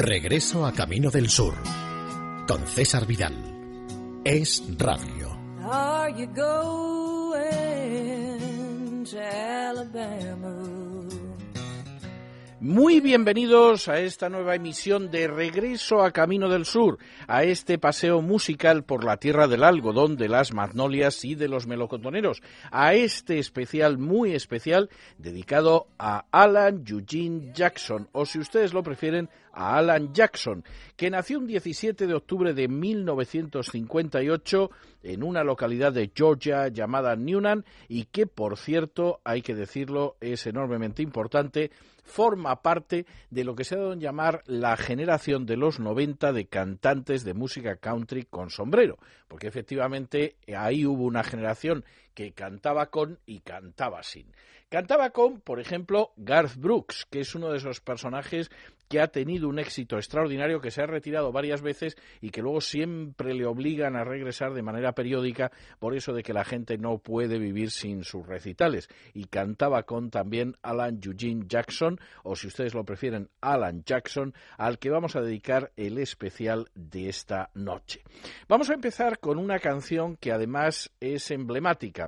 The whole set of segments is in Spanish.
Regreso a Camino del Sur con César Vidal. Es Radio. Muy bienvenidos a esta nueva emisión de Regreso a Camino del Sur, a este paseo musical por la tierra del algodón, de las magnolias y de los melocotoneros, a este especial muy especial dedicado a Alan Eugene Jackson, o si ustedes lo prefieren, a Alan Jackson, que nació un 17 de octubre de 1958 en una localidad de Georgia llamada Newnan y que, por cierto, hay que decirlo, es enormemente importante, forma parte de lo que se ha dado en llamar la generación de los 90 de cantantes de música country con sombrero, porque efectivamente ahí hubo una generación que cantaba con y cantaba sin. Cantaba con, por ejemplo, Garth Brooks, que es uno de esos personajes que ha tenido un éxito extraordinario, que se ha retirado varias veces y que luego siempre le obligan a regresar de manera periódica por eso de que la gente no puede vivir sin sus recitales. Y cantaba con también Alan Eugene Jackson, o si ustedes lo prefieren, Alan Jackson, al que vamos a dedicar el especial de esta noche. Vamos a empezar con una canción que además es emblemática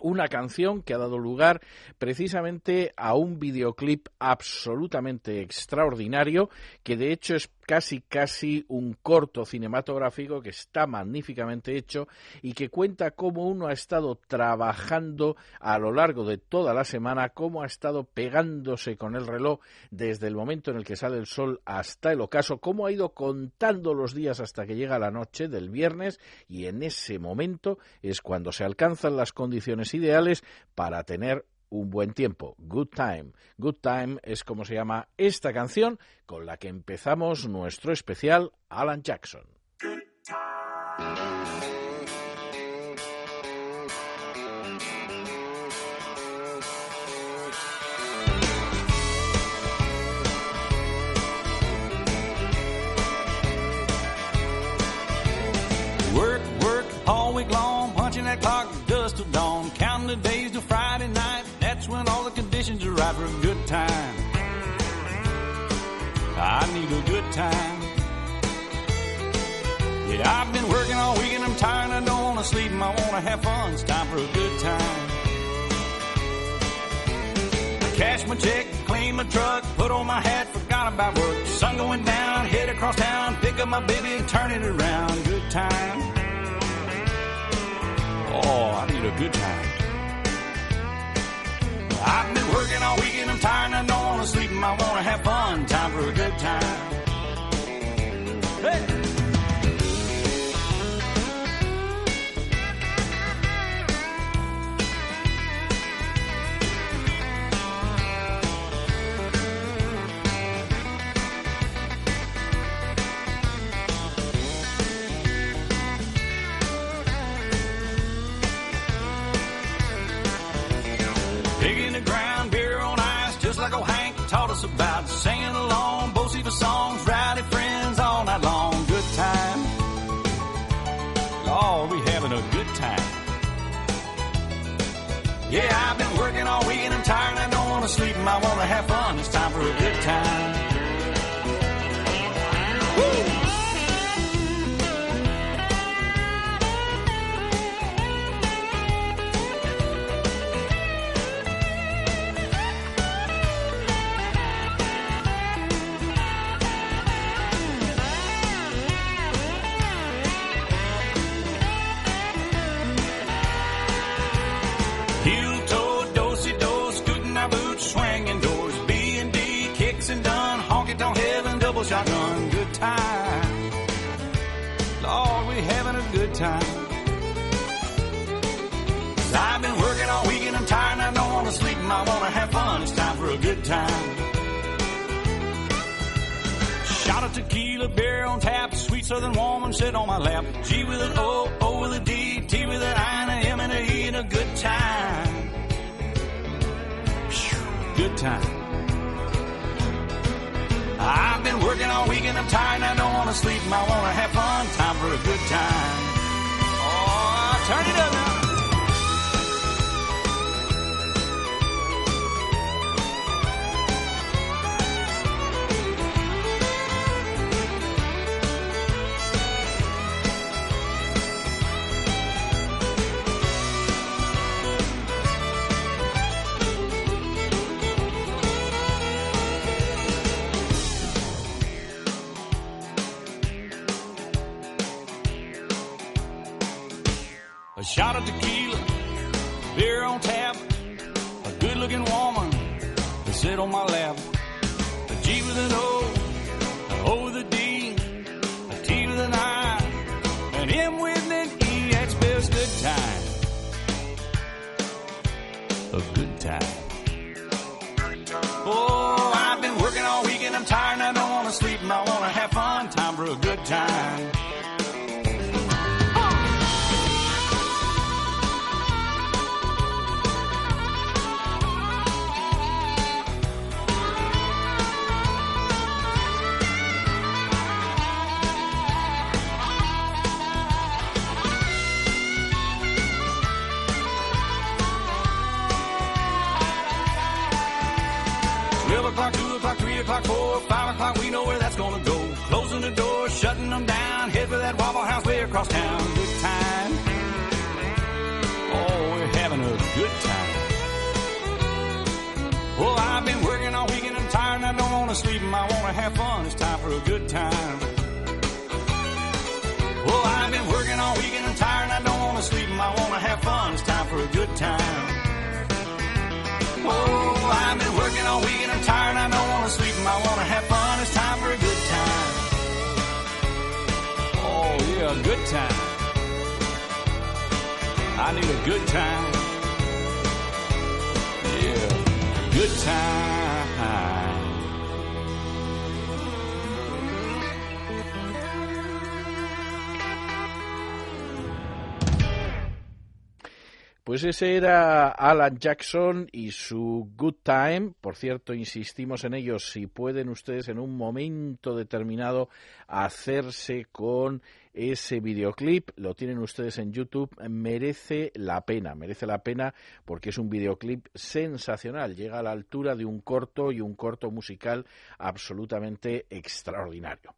una canción que ha dado lugar precisamente a un videoclip absolutamente extraordinario que de hecho es casi casi un corto cinematográfico que está magníficamente hecho y que cuenta cómo uno ha estado trabajando a lo largo de toda la semana, cómo ha estado pegándose con el reloj desde el momento en el que sale el sol hasta el ocaso, cómo ha ido contando los días hasta que llega la noche del viernes y en ese momento es cuando se alcanzan las condiciones ideales para tener un buen tiempo. Good Time. Good Time es como se llama esta canción con la que empezamos nuestro especial Alan Jackson. Work, work, all week long, punching that clock, dust till dawn, counting the days are for a good time. I need a good time. Yeah, I've been working all week and I'm tired. I don't wanna sleep I wanna have fun. It's time for a good time. I cash my check, clean my truck, put on my hat, forgot about work. Sun going down, head across town, pick up my baby and turn it around. Good time. Oh, I need a good time. I've been working all week and I'm tired and I don't wanna sleep and I wanna have fun. Time for a good time. Hey! I want to have fun. It's time for a time. Lord, we having a good time. i I've been working all week and I'm tired and I don't want to sleep and I want to have fun. It's time for a good time. Shot of tequila, beer on tap, sweet southern woman sit on my lap. G with an O, O with a D, T with an I and a M and a E and a good time. Good time. I've been working all week and I'm tired I don't want to sleep I want to have fun. Time for a good time. Oh, turn it up now. Pues ese era Alan Jackson y su Good Time. Por cierto, insistimos en ello, si pueden ustedes en un momento determinado hacerse con ese videoclip, lo tienen ustedes en YouTube, merece la pena, merece la pena porque es un videoclip sensacional, llega a la altura de un corto y un corto musical absolutamente extraordinario.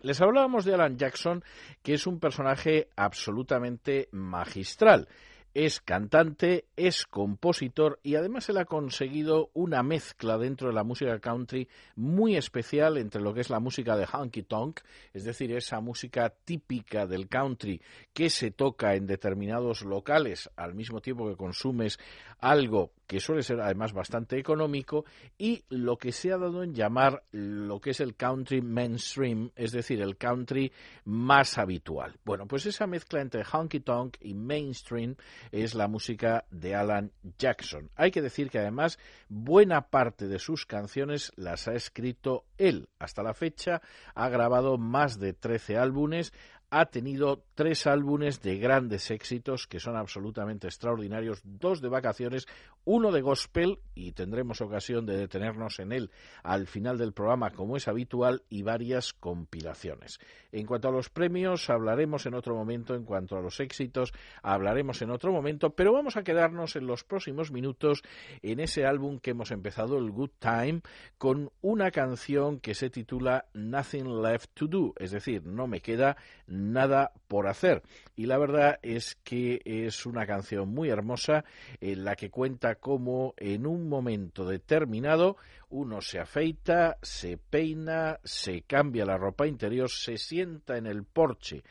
Les hablábamos de Alan Jackson, que es un personaje absolutamente magistral. Es cantante, es compositor y además él ha conseguido una mezcla dentro de la música country muy especial entre lo que es la música de honky tonk, es decir, esa música típica del country que se toca en determinados locales al mismo tiempo que consumes algo que suele ser además bastante económico y lo que se ha dado en llamar lo que es el country mainstream, es decir, el country más habitual. Bueno, pues esa mezcla entre honky tonk y mainstream es la música de Alan Jackson. Hay que decir que además buena parte de sus canciones las ha escrito él. Hasta la fecha ha grabado más de 13 álbumes, ha tenido tres álbumes de grandes éxitos que son absolutamente extraordinarios, dos de vacaciones, uno de gospel, y tendremos ocasión de detenernos en él al final del programa como es habitual, y varias compilaciones. En cuanto a los premios, hablaremos en otro momento, en cuanto a los éxitos, hablaremos en otro momento, pero vamos a quedarnos en los próximos minutos en ese álbum que hemos empezado, el Good Time, con una canción que se titula Nothing Left to Do, es decir, no me queda nada por hacer. Y la verdad es que es una canción muy hermosa en la que cuenta cómo en un momento determinado uno se afeita, se peina, se cambia la ropa interior, se sienta en el porche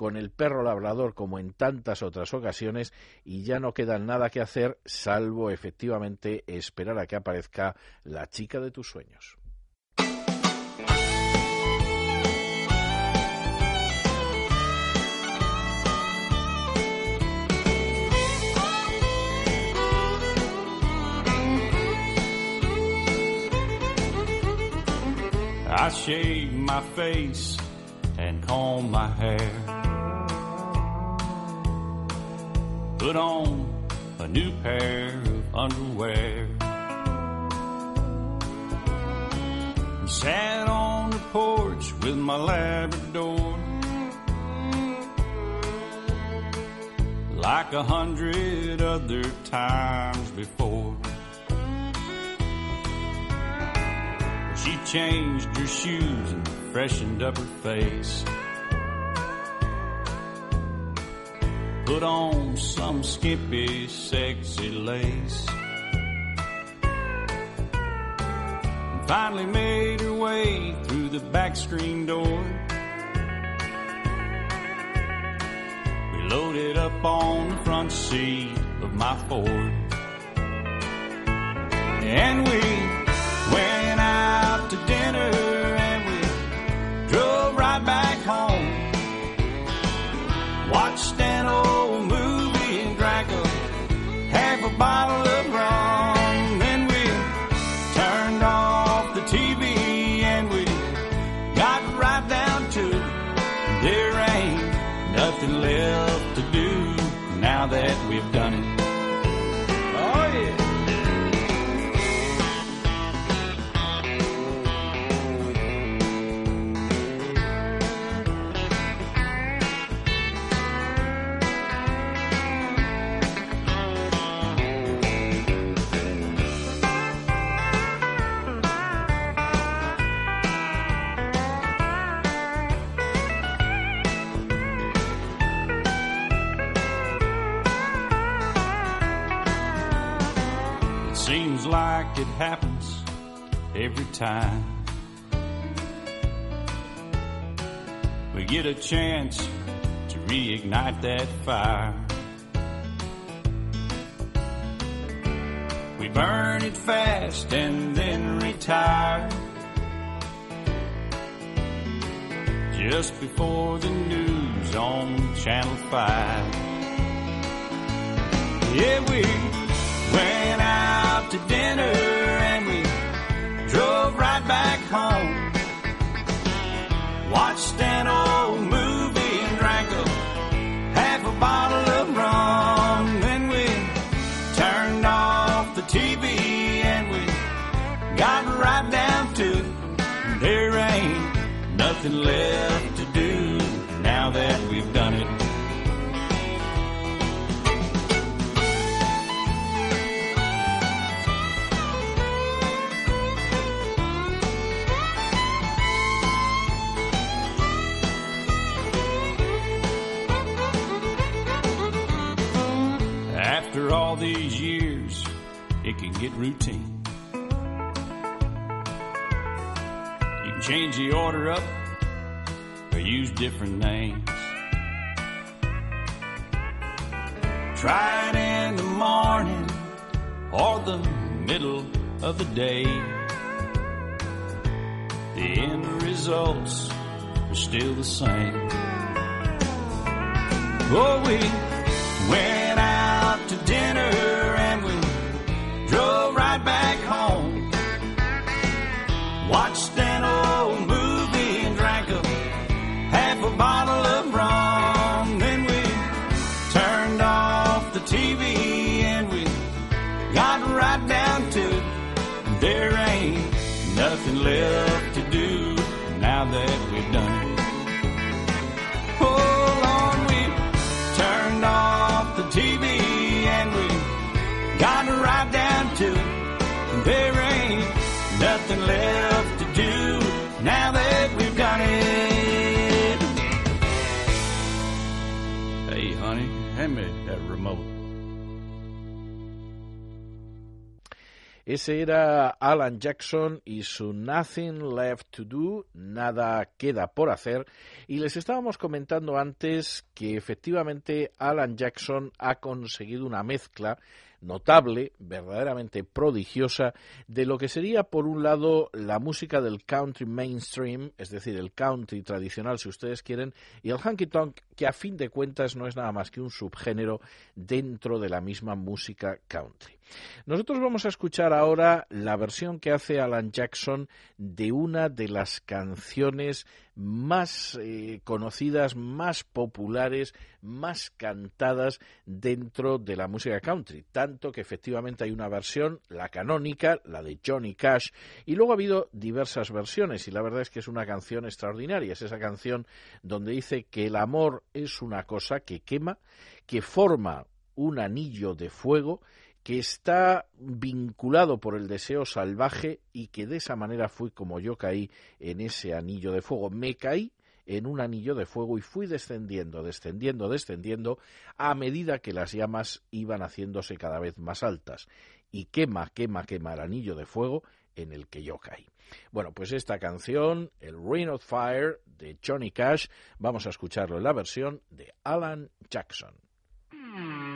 con el perro labrador como en tantas otras ocasiones y ya no queda nada que hacer salvo efectivamente esperar a que aparezca la chica de tus sueños. I shave my face and comb my hair. Put on a new pair of underwear. And sat on the porch with my Labrador. Like a hundred other times before. She changed her shoes and freshened up her face. Put on some skimpy, sexy lace. And finally made her way through the back screen door. We loaded up on the front seat of my Ford. And we went it happens every time. We get a chance to reignite that fire. We burn it fast and then retire. Just before the news on Channel 5. Yeah, we went out to dinner home. Watched an old movie and drank a half a bottle of rum. Then we turned off the TV and we got right down to it. There ain't nothing left routine. You can change the order up or use different names. Try it in the morning or the middle of the day. The end results are still the same. Oh, we went out to dinner Watch them. Ese era Alan Jackson y su Nothing Left to Do, nada queda por hacer. Y les estábamos comentando antes que efectivamente Alan Jackson ha conseguido una mezcla notable, verdaderamente prodigiosa, de lo que sería, por un lado, la música del country mainstream, es decir, el country tradicional, si ustedes quieren, y el honky tonk, que a fin de cuentas no es nada más que un subgénero dentro de la misma música country. Nosotros vamos a escuchar ahora la versión que hace Alan Jackson de una de las canciones más eh, conocidas, más populares, más cantadas dentro de la música country. Tanto que efectivamente hay una versión, la canónica, la de Johnny Cash, y luego ha habido diversas versiones, y la verdad es que es una canción extraordinaria. Es esa canción donde dice que el amor es una cosa que quema, que forma un anillo de fuego, que está vinculado por el deseo salvaje y que de esa manera fui como yo caí en ese anillo de fuego. Me caí en un anillo de fuego y fui descendiendo, descendiendo, descendiendo a medida que las llamas iban haciéndose cada vez más altas. Y quema, quema, quema el anillo de fuego en el que yo caí. Bueno, pues esta canción, el Rain of Fire de Johnny Cash, vamos a escucharlo en la versión de Alan Jackson. fell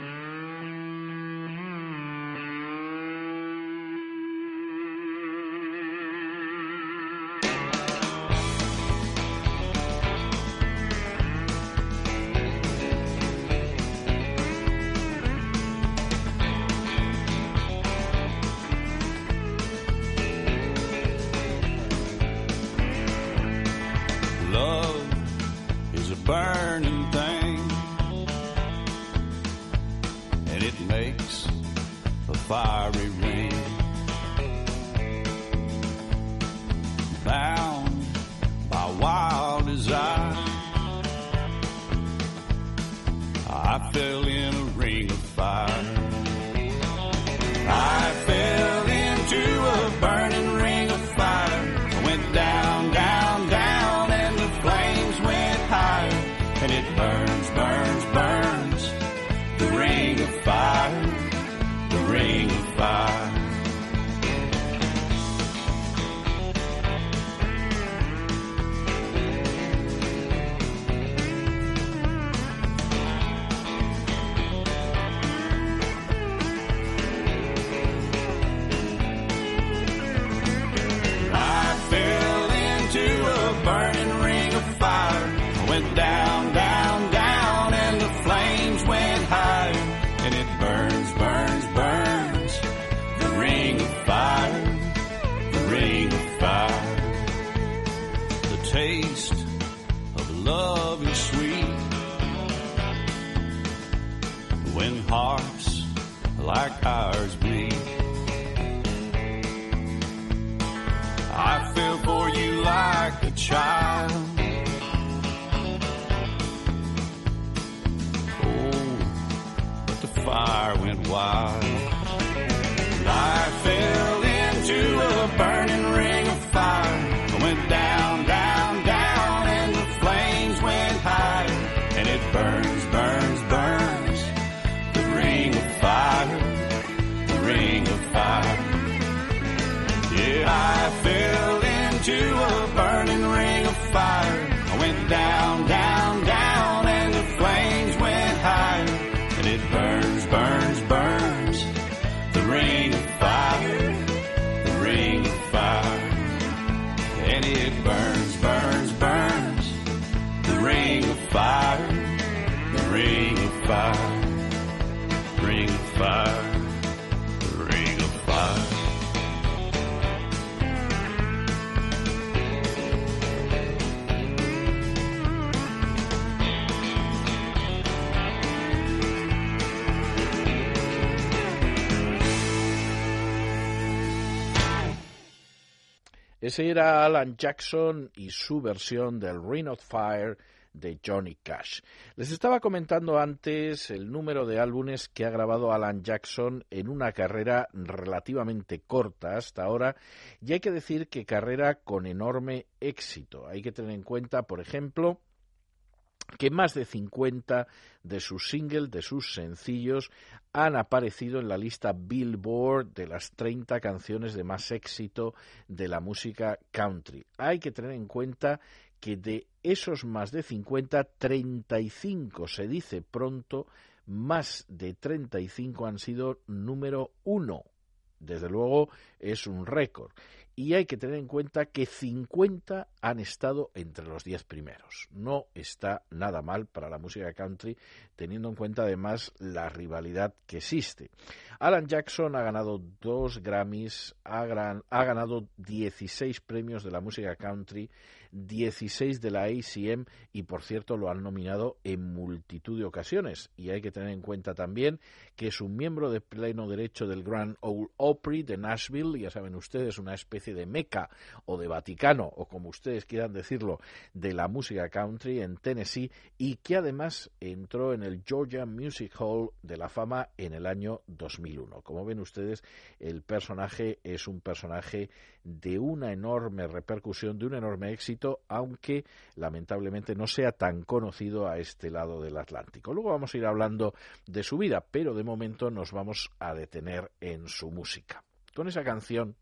Ese era Alan Jackson y su versión del Ring of Fire de Johnny Cash. Les estaba comentando antes el número de álbumes que ha grabado Alan Jackson en una carrera relativamente corta hasta ahora y hay que decir que carrera con enorme éxito. Hay que tener en cuenta, por ejemplo, que más de 50 de sus singles, de sus sencillos, han aparecido en la lista Billboard de las 30 canciones de más éxito de la música country. Hay que tener en cuenta que de esos más de 50, 35 se dice pronto, más de 35 han sido número uno. Desde luego es un récord. Y hay que tener en cuenta que 50 han estado entre los 10 primeros. No está nada mal para la música country, teniendo en cuenta además la rivalidad que existe. Alan Jackson ha ganado dos Grammys, ha, ganado 16 premios de la música country, 16 de la ACM y por cierto lo han nominado en multitud de ocasiones. Y hay que tener en cuenta también que es un miembro de pleno derecho del Grand Ole Opry de Nashville, ya saben ustedes, una especie de Meca o de Vaticano, o como ustedes quieran decirlo, de la música country en Tennessee y que además entró en el Georgia Music Hall de la fama en el año 2001. Como ven ustedes, el personaje es un personaje de una enorme repercusión, de un enorme éxito, aunque lamentablemente no sea tan conocido a este lado del Atlántico. Luego vamos a ir hablando de su vida, pero de momento nos vamos a detener en su música. Con esa canción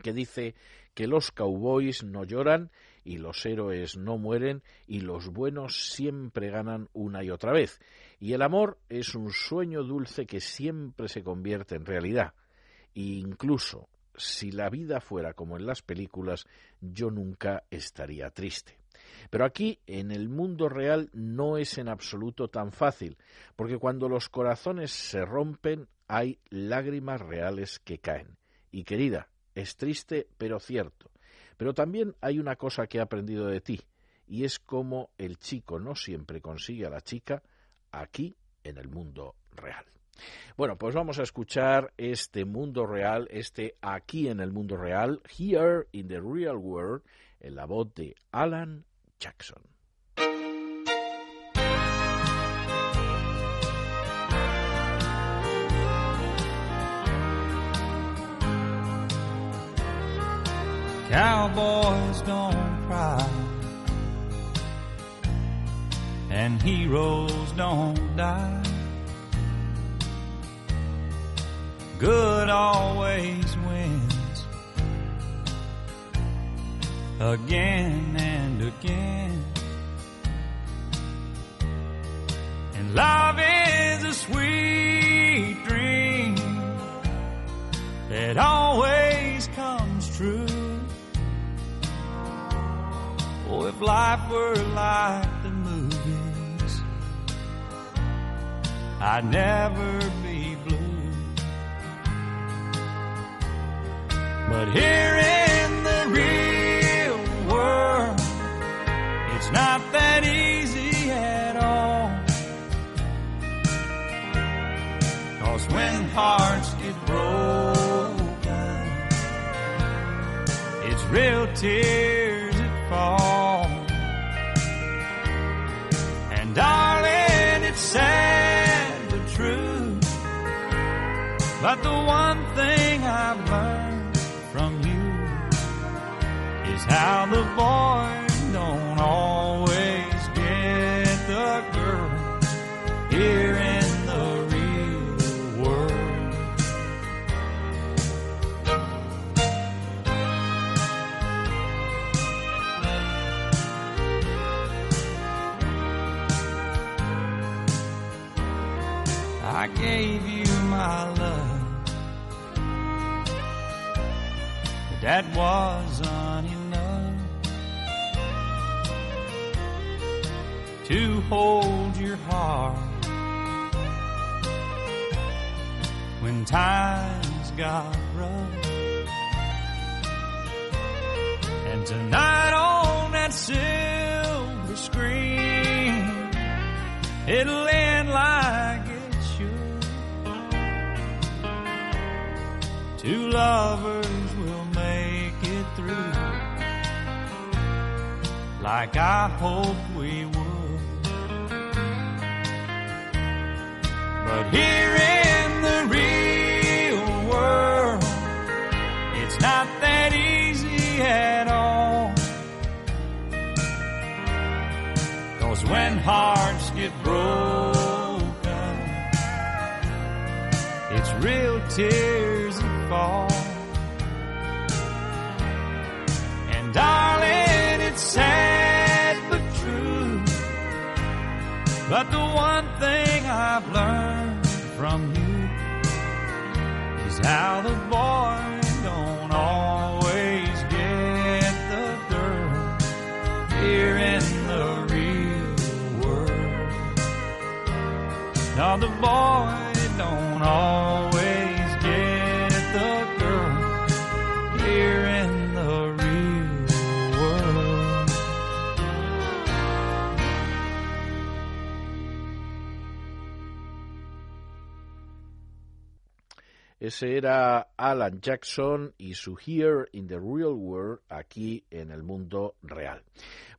que dice que los cowboys no lloran y los héroes no mueren y los buenos siempre ganan una y otra vez. Y el amor es un sueño dulce que siempre se convierte en realidad. Incluso si la vida fuera como en las películas, yo nunca estaría triste. Pero aquí, en el mundo real, no es en absoluto tan fácil, porque cuando los corazones se rompen, hay lágrimas reales que caen. Y querida, es triste, pero cierto. Pero también hay una cosa que he aprendido de ti, y es cómo el chico no siempre consigue a la chica aquí en el mundo real. Bueno, pues vamos a escuchar este mundo real, este aquí en el mundo real, Here in the Real World, en la voz de Alan Jackson. Cowboys don't cry, and heroes don't die. Good always wins again and again. And love is a sweet dream that always comes true. Oh, if life were like the movies, I'd never But here in the real world, it's not that easy at all. Cause when hearts get broken, it's real tears that fall. And darling, it's sad but true. But the one thing I've learned that wasn't enough to hold your heart when times got rough. And tonight on that silver screen, it'll end like it should. Two lovers like I hoped we would. But here in the real world, it's not that easy at all. Cause when hearts get broken, it's real tears that fall. And darling, it's sad But the one thing I've learned from you is how the boy don't always get the girl here in the real world. Now the boy don't always Ese era Alan Jackson y su Here in the Real World aquí en el mundo real.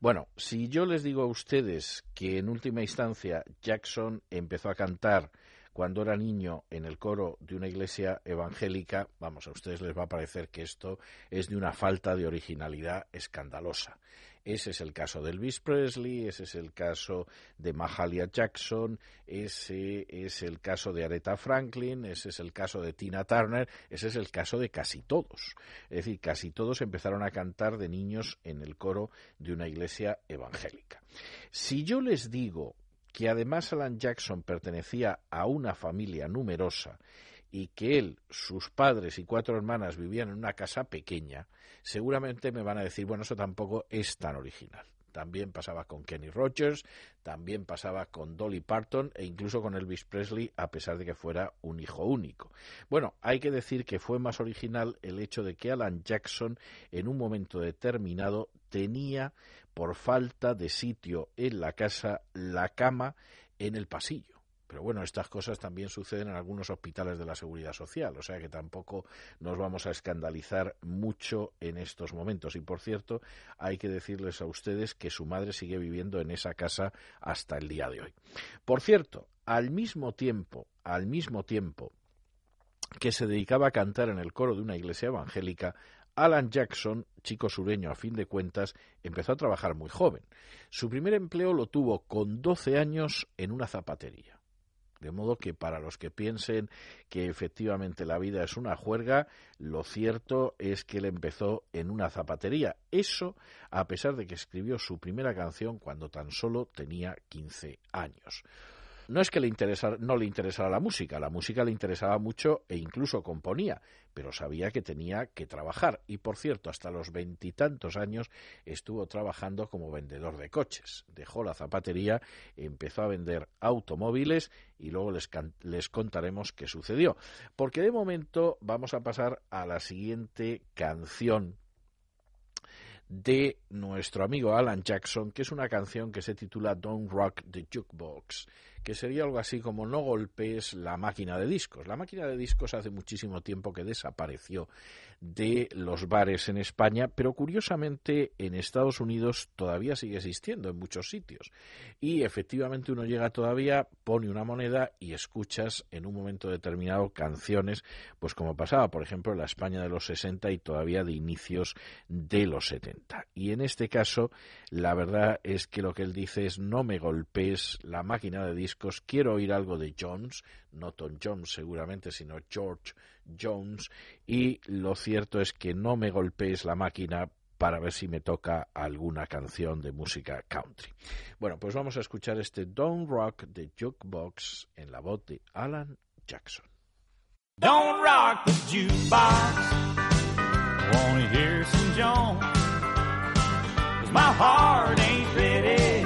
Bueno, si yo les digo a ustedes que en última instancia Jackson empezó a cantar cuando era niño en el coro de una iglesia evangélica, vamos, a ustedes les va a parecer que esto es de una falta de originalidad escandalosa. Ese es el caso de Elvis Presley, ese es el caso de Mahalia Jackson, ese es el caso de Aretha Franklin, ese es el caso de Tina Turner, ese es el caso de casi todos. Es decir, casi todos empezaron a cantar de niños en el coro de una iglesia evangélica. Si yo les digo que además Alan Jackson pertenecía a una familia numerosa y que él, sus padres y cuatro hermanas vivían en una casa pequeña, seguramente me van a decir, bueno, eso tampoco es tan original. También pasaba con Kenny Rogers, también pasaba con Dolly Parton e incluso con Elvis Presley, a pesar de que fuera un hijo único. Bueno, hay que decir que fue más original el hecho de que Alan Jackson, en un momento determinado, tenía, por falta de sitio en la casa, la cama en el pasillo. Pero bueno, estas cosas también suceden en algunos hospitales de la seguridad social, o sea que tampoco nos vamos a escandalizar mucho en estos momentos. Y por cierto, hay que decirles a ustedes que su madre sigue viviendo en esa casa hasta el día de hoy. Por cierto, al mismo tiempo, al mismo tiempo que se dedicaba a cantar en el coro de una iglesia evangélica, Alan Jackson, chico sureño a fin de cuentas, empezó a trabajar muy joven. Su primer empleo lo tuvo con 12 años en una zapatería. De modo que para los que piensen que efectivamente la vida es una juerga, lo cierto es que él empezó en una zapatería. Eso a pesar de que escribió su primera canción cuando tan solo tenía 15 años no es que le no le interesara la música, la música le interesaba mucho e incluso componía, pero sabía que tenía que trabajar. Y por cierto, hasta los veintitantos años estuvo trabajando como vendedor de coches. Dejó la zapatería, empezó a vender automóviles y luego les, les contaremos qué sucedió. Porque de momento vamos a pasar a la siguiente canción de nuestro amigo Alan Jackson, que es una canción que se titula Don't Rock the Jukebox que sería algo así como no golpees la máquina de discos. La máquina de discos hace muchísimo tiempo que desapareció de los bares en España, pero curiosamente en Estados Unidos todavía sigue existiendo en muchos sitios. Y efectivamente uno llega todavía, pone una moneda y escuchas en un momento determinado canciones, pues como pasaba, por ejemplo, en la España de los 60 y todavía de inicios de los 70. Y en este caso, la verdad es que lo que él dice es no me golpees la máquina de discos, quiero oír algo de Jones, no Tom Jones seguramente, sino George Jones, y lo cierto es que no me golpees la máquina para ver si me toca alguna canción de música country. Bueno, pues vamos a escuchar este Don't Rock the Jukebox en la voz de Alan Jackson. Don't rock the jukebox. Wanna hear some Jones. My heart ain't ready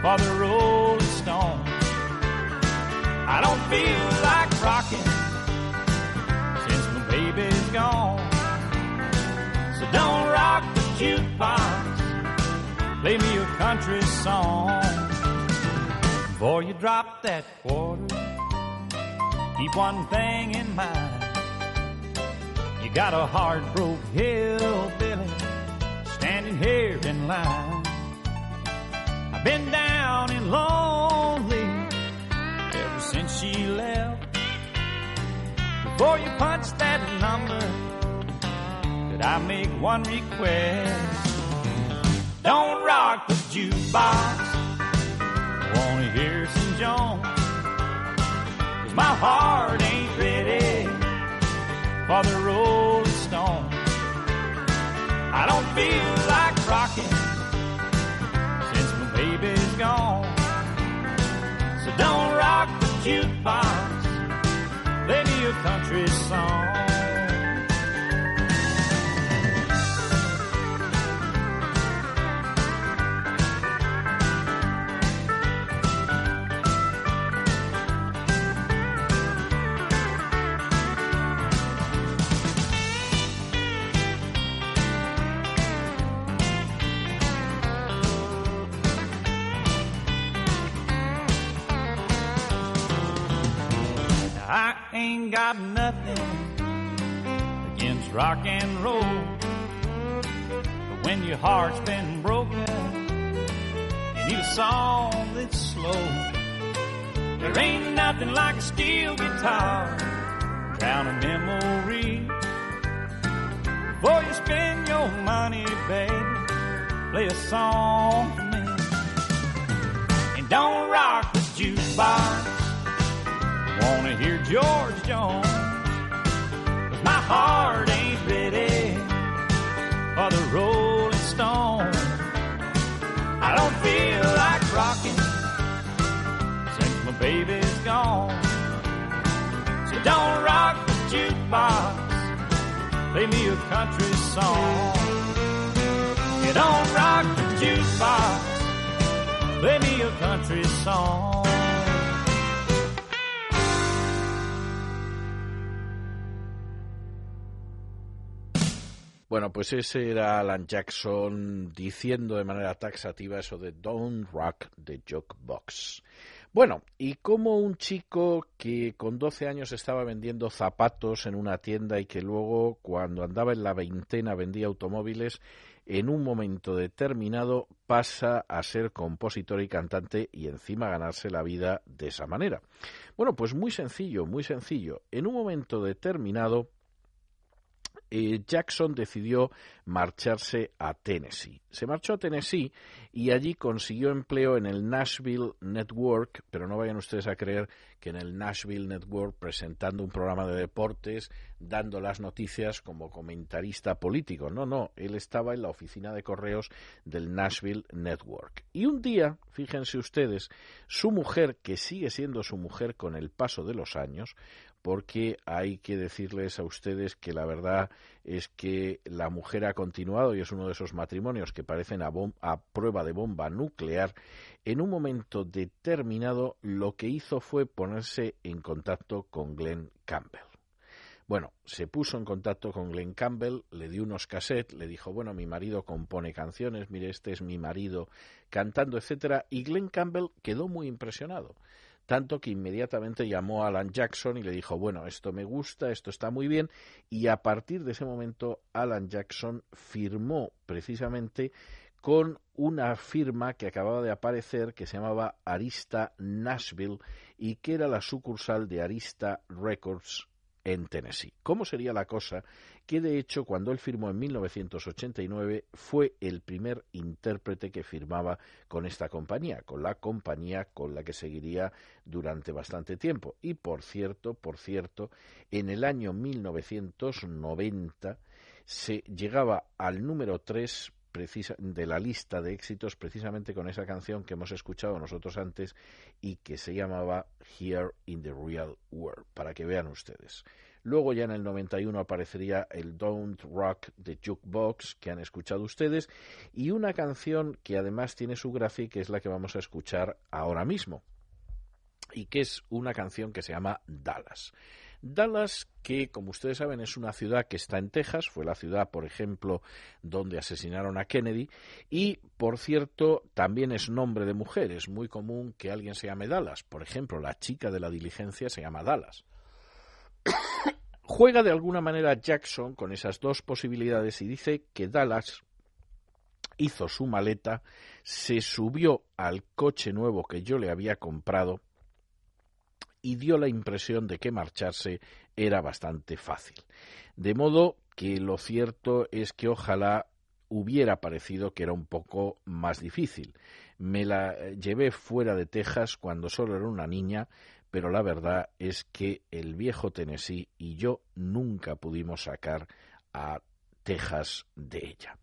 for the Stone. I don't feel like rocking since my baby's gone. So don't rock the jukebox. Play me a country song. Before you drop that quarter, keep one thing in mind. You got a hard broke hillbilly standing here in line. I've been down and lonely ever since she left. Before you punch that number, did I make one request? Don't rock the jukebox. I wanna hear some Jones. Cause my heart ain't ready for the Rolling Stone. I don't feel like rocking since my baby's gone. Don't rock the jukebox me a country song. Ain't got nothing against rock and roll. But when your heart's been broken, you need a song that's slow. There ain't nothing like a steel guitar, drown a memory. Before you spend your money, baby, play a song for me. And don't Wanna hear George Jones, but my heart ain't ready for the Rolling Stone. I don't feel like rocking since my baby's gone. So don't rock the jukebox, play me a country song. You don't rock the jukebox, play me a country song. Bueno, pues ese era Alan Jackson diciendo de manera taxativa eso de Don't Rock the Jukebox. Bueno, y como un chico que con 12 años estaba vendiendo zapatos en una tienda y que luego cuando andaba en la veintena vendía automóviles, en un momento determinado pasa a ser compositor y cantante y encima ganarse la vida de esa manera. Bueno, pues muy sencillo, muy sencillo. En un momento determinado eh, Jackson decidió marcharse a Tennessee. Se marchó a Tennessee y allí consiguió empleo en el Nashville Network, pero no vayan ustedes a creer que en el Nashville Network presentando un programa de deportes, dando las noticias como comentarista político. No, no, él estaba en la oficina de correos del Nashville Network. Y un día, fíjense ustedes, su mujer, que sigue siendo su mujer con el paso de los años, porque hay que decirles a ustedes que la verdad es que la mujer ha continuado y es uno de esos matrimonios que parecen a, prueba de bomba nuclear. En un momento determinado lo que hizo fue ponerse en contacto con Glenn Campbell. Bueno, se puso en contacto con Glenn Campbell, le dio unos cassettes, le dijo, bueno, mi marido compone canciones, mire, este es mi marido cantando, etcétera, y Glenn Campbell quedó muy impresionado tanto que inmediatamente llamó a Alan Jackson y le dijo, bueno, esto me gusta, esto está muy bien, y a partir de ese momento Alan Jackson firmó precisamente con una firma que acababa de aparecer que se llamaba Arista Nashville y que era la sucursal de Arista Records en Tennessee. ¿Cómo sería la cosa? Que de hecho, cuando él firmó en 1989, fue el primer intérprete que firmaba con esta compañía, con la compañía con la que seguiría durante bastante tiempo. Y por cierto, por cierto, en el año 1990 se llegaba al número 3 de la lista de éxitos precisamente con esa canción que hemos escuchado nosotros antes y que se llamaba Here in the Real World, para que vean ustedes. Luego ya en el 91 aparecería el Don't Rock the Jukebox que han escuchado ustedes y una canción que además tiene su gracia que es la que vamos a escuchar ahora mismo y que es una canción que se llama Dallas. Dallas, que como ustedes saben es una ciudad que está en Texas, fue la ciudad, por ejemplo, donde asesinaron a Kennedy, y, por cierto, también es nombre de mujer. Es muy común que alguien se llame Dallas. Por ejemplo, la chica de la diligencia se llama Dallas. Juega de alguna manera Jackson con esas dos posibilidades y dice que Dallas hizo su maleta, se subió al coche nuevo que yo le había comprado y dio la impresión de que marcharse era bastante fácil. De modo que lo cierto es que ojalá hubiera parecido que era un poco más difícil. Me la llevé fuera de Texas cuando solo era una niña, pero la verdad es que el viejo Tennessee y yo nunca pudimos sacar a Texas de ella.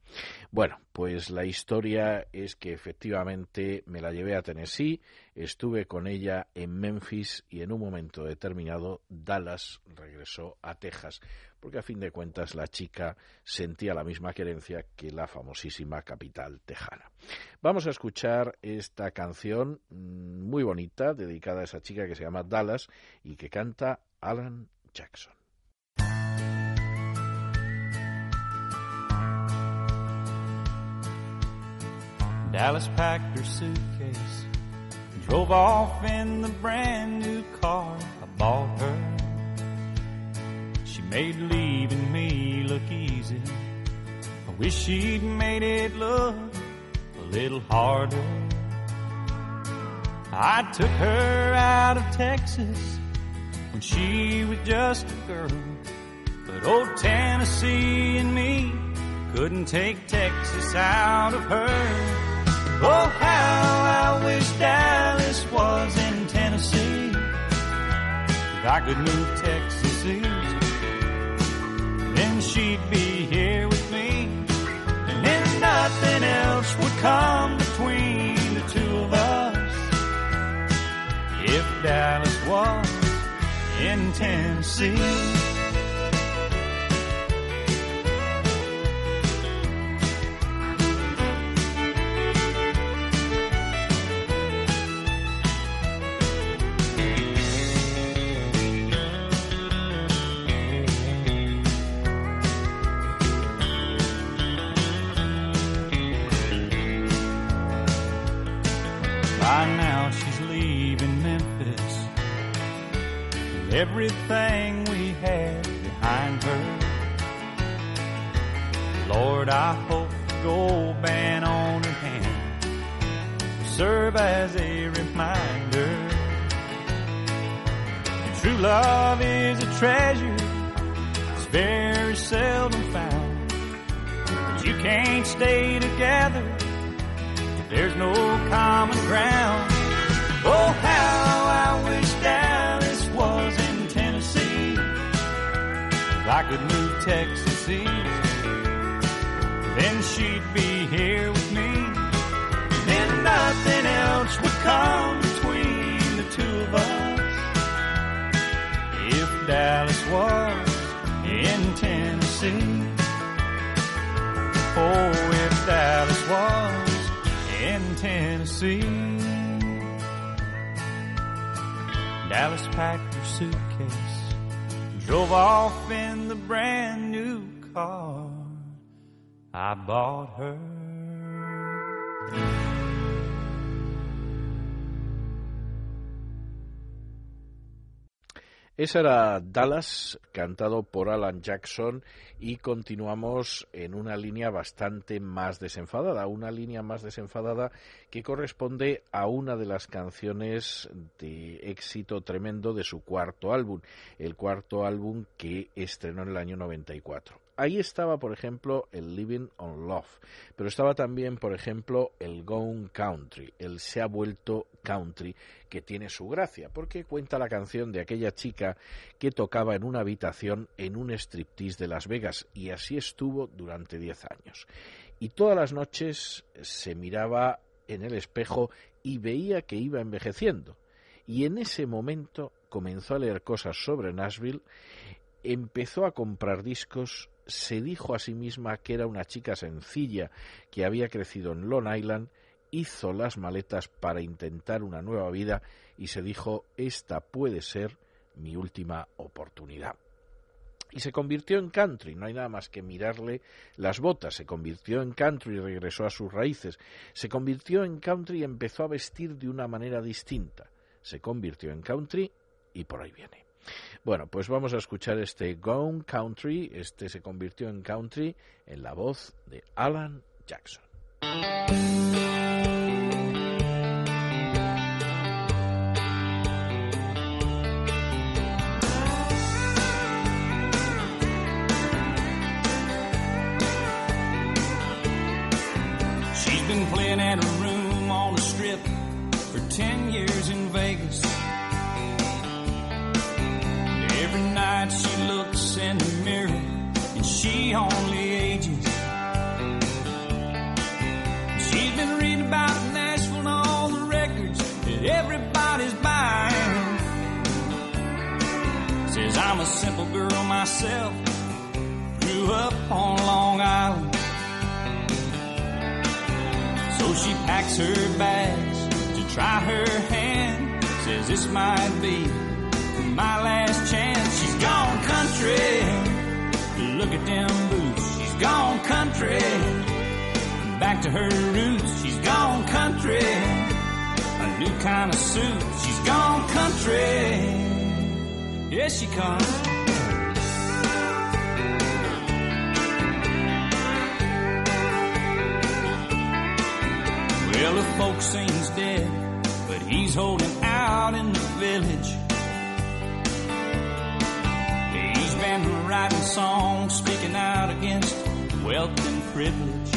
Bueno, pues la historia es que efectivamente me la llevé a Tennessee, estuve con ella en Memphis y en un momento determinado Dallas regresó a Texas, porque a fin de cuentas la chica sentía la misma querencia que la famosísima capital tejana. Vamos a escuchar esta canción mm, muy bonita dedicada a esa chica que se llama Dallas y que canta Alan Jackson. Dallas packed her suitcase and drove off in the brand new car I bought her. She made leaving me look easy. I wish she'd made it look a little harder. I took her out of Texas when she was just a girl. But old Tennessee and me couldn't take Texas out of her. Oh, how I wish Dallas was in Tennessee. If I could move Texas east, then she'd be here with me. And then nothing else would come between the two of us. If Dallas was in Tennessee. Esa era Dallas, cantado por Alan Jackson, y continuamos en una línea bastante más desenfadada, una línea más desenfadada que corresponde a una de las canciones de éxito tremendo de su cuarto álbum, el cuarto álbum que estrenó en el año 94. Ahí estaba, por ejemplo, el Living on Love, pero estaba también, por ejemplo, el Gone Country, el Se ha vuelto country, que tiene su gracia, porque cuenta la canción de aquella chica que tocaba en una habitación en un striptease de Las Vegas, y así estuvo durante diez años. Y todas las noches se miraba en el espejo y veía que iba envejeciendo. Y en ese momento comenzó a leer cosas sobre Nashville, empezó a comprar discos, se dijo a sí misma que era una chica sencilla que había crecido en Long Island, hizo las maletas para intentar una nueva vida y se dijo esta puede ser mi última oportunidad. Y se convirtió en country, no hay nada más que mirarle las botas, se convirtió en country y regresó a sus raíces, se convirtió en country y empezó a vestir de una manera distinta, se convirtió en country y por ahí viene. Bueno, pues vamos a escuchar este Gone Country, este se convirtió en country en la voz de Alan Jackson. Only ages. She's been reading about Nashville and all the records that everybody's buying. Says I'm a simple girl myself, grew up on Long Island. So she packs her bags to try her hand. Says this might be my last chance. She's gone country. Look at them boots. She's gone country. Back to her roots. She's gone country. A new kind of suit. She's gone country. Yes, she comes. Well, the folks say he's dead, but he's holding out in the village. He's been writing songs, speaking out against wealth and privilege.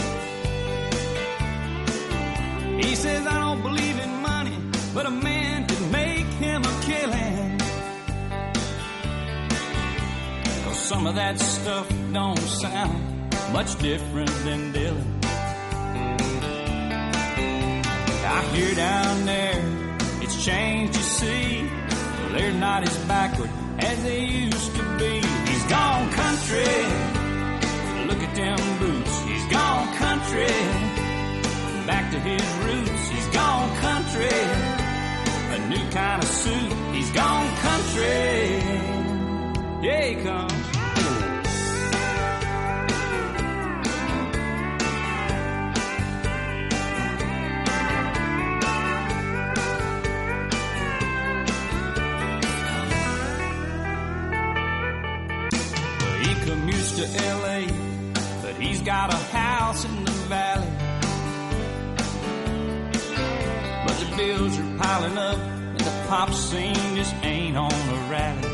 He says, I don't believe in money, but a man can make him a killing. Cause some of that stuff don't sound much different than Dylan. I hear down there, it's changed, you see. They're not as backward as they used to be. Gone country. Look at them boots. He's gone country. Back to his roots. He's gone country. A new kind of suit. He's gone country. Yeah, he comes. Got a house in the valley. But the bills are piling up, and the pop scene just ain't on a rally.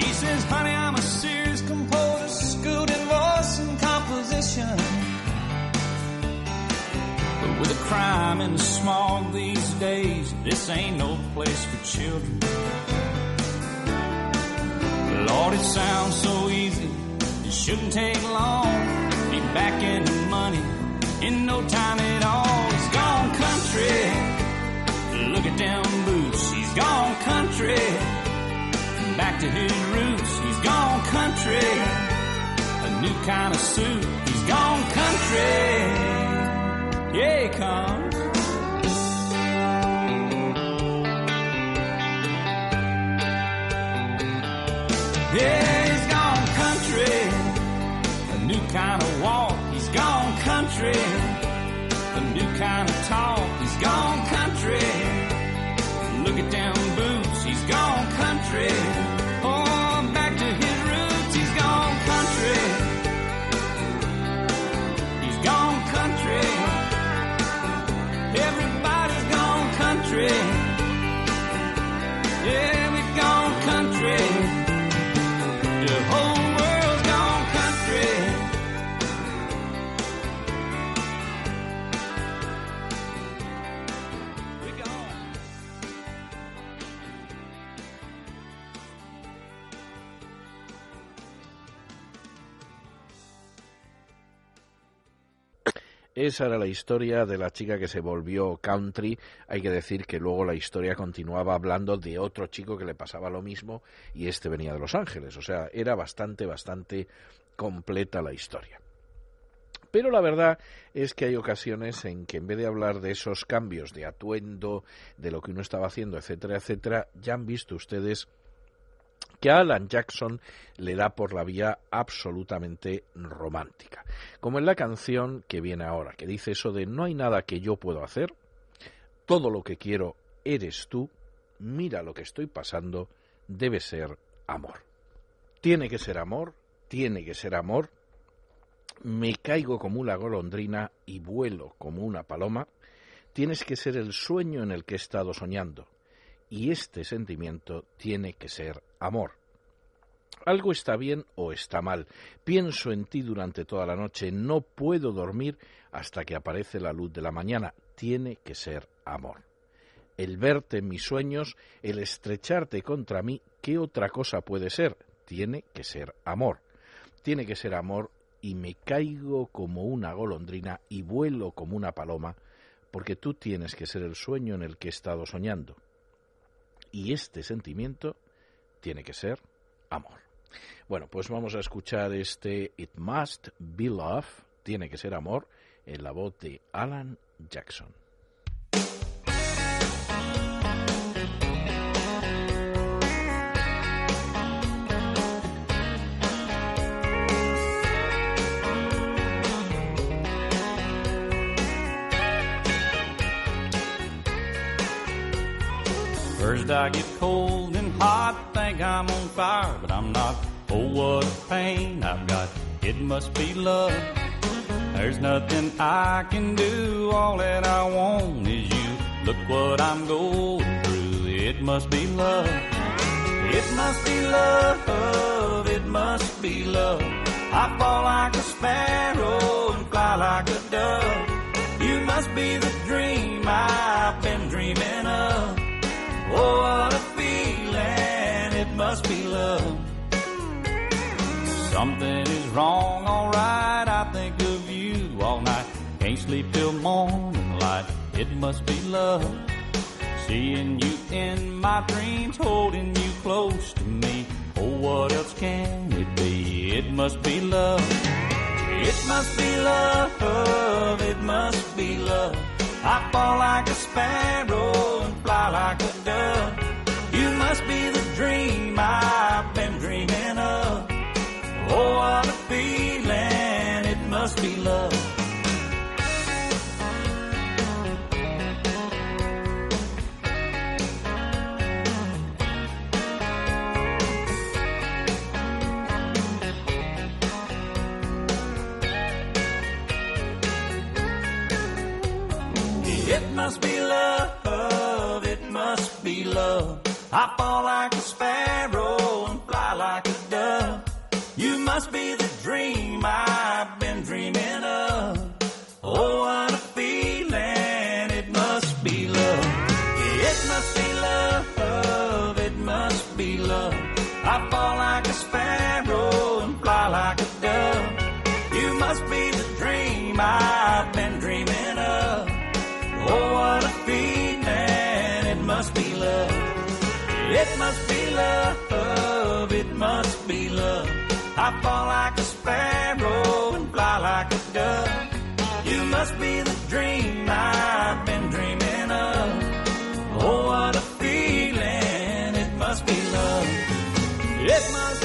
He says, honey, I'm a serious composer, schooled in voice and composition. But with the crime and the smog these days, this ain't no place for children. Lord, it sounds so easy. It shouldn't take long. Be back in the money in no time at all. He's gone country. Look at them boots. He's gone country. Back to his roots. He's gone country. A new kind of suit. He's gone country. Yeah, he comes. Yeah, Esa era la historia de la chica que se volvió country. Hay que decir que luego la historia continuaba hablando de otro chico que le pasaba lo mismo y este venía de Los Ángeles. O sea, era bastante, bastante completa la historia. Pero la verdad es que hay ocasiones en que en vez de hablar de esos cambios de atuendo, de lo que uno estaba haciendo, etcétera, etcétera, ya han visto ustedes que a Alan Jackson le da por la vía absolutamente romántica. Como en la canción que viene ahora, que dice eso de no hay nada que yo puedo hacer, todo lo que quiero eres tú, mira lo que estoy pasando, debe ser amor. Tiene que ser amor, tiene que ser amor, me caigo como una golondrina y vuelo como una paloma, tienes que ser el sueño en el que he estado soñando, y este sentimiento tiene que ser amor. Algo está bien o está mal. Pienso en ti durante toda la noche. No puedo dormir hasta que aparece la luz de la mañana. Tiene que ser amor. El verte en mis sueños, el estrecharte contra mí, ¿qué otra cosa puede ser? Tiene que ser amor. Tiene que ser amor y me caigo como una golondrina y vuelo como una paloma, porque tú tienes que ser el sueño en el que he estado soñando. Y este sentimiento tiene que ser amor. Bueno, pues vamos a escuchar este It Must Be Love, tiene que ser amor, en la voz de Alan Jackson. First I get cold hot, think I'm on fire, but I'm not. Oh, what a pain I've got. It must be love. There's nothing I can do. All that I want is you. Look what I'm going through. It must be love. It must be love. It must be love. I fall like a sparrow and fly like a dove. You must be the Something is wrong, alright. I think of you all night. Can't sleep till morning light. It must be love. Seeing you in my dreams, holding you close to me. Oh, what else can it be? It must be love. It must be love. It must be love. I fall like a sparrow and fly like a dove. You must be the dream I've. Oh, what a feeling. It must be love. It must be love, it must be love. I fall like a sparrow must be the dream I've been dreaming of. Oh, what a feeling. It must be love. It must be love. It must be love. I fall like a sparrow and fly like a dove. You must be the dream I've been dreaming of. Oh, what a feeling. It must be love. It must be love. It must. I fall like a sparrow and fly like a dove. You must be the dream I've been dreaming of. Oh, what a feeling. It must be love. It must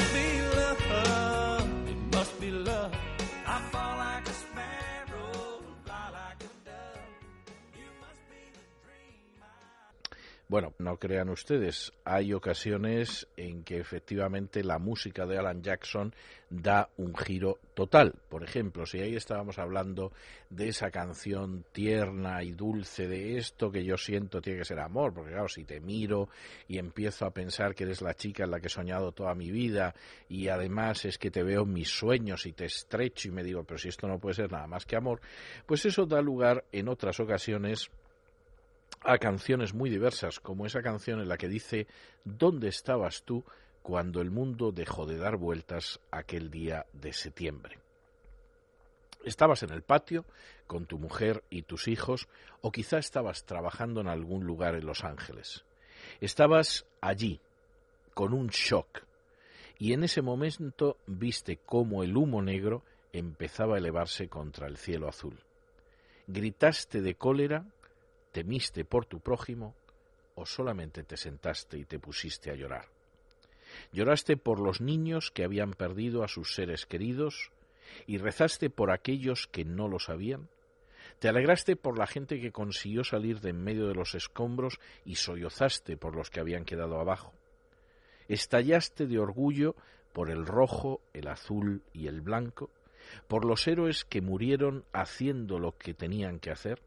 Bueno, no crean ustedes, hay ocasiones en que efectivamente la música de Alan Jackson da un giro total. Por ejemplo, si ahí estábamos hablando de esa canción tierna y dulce de esto que yo siento tiene que ser amor, porque claro, si te miro y empiezo a pensar que eres la chica en la que he soñado toda mi vida y además es que te veo mis sueños y te estrecho y me digo, pero si esto no puede ser nada más que amor, pues eso da lugar en otras ocasiones a canciones muy diversas, como esa canción en la que dice ¿Dónde estabas tú cuando el mundo dejó de dar vueltas aquel día de septiembre? Estabas en el patio con tu mujer y tus hijos, o quizá estabas trabajando en algún lugar en Los Ángeles. Estabas allí, con un shock, y en ese momento viste cómo el humo negro empezaba a elevarse contra el cielo azul. Gritaste de cólera temiste por tu prójimo o solamente te sentaste y te pusiste a llorar. Lloraste por los niños que habían perdido a sus seres queridos y rezaste por aquellos que no lo sabían. Te alegraste por la gente que consiguió salir de en medio de los escombros y sollozaste por los que habían quedado abajo. Estallaste de orgullo por el rojo, el azul y el blanco, por los héroes que murieron haciendo lo que tenían que hacer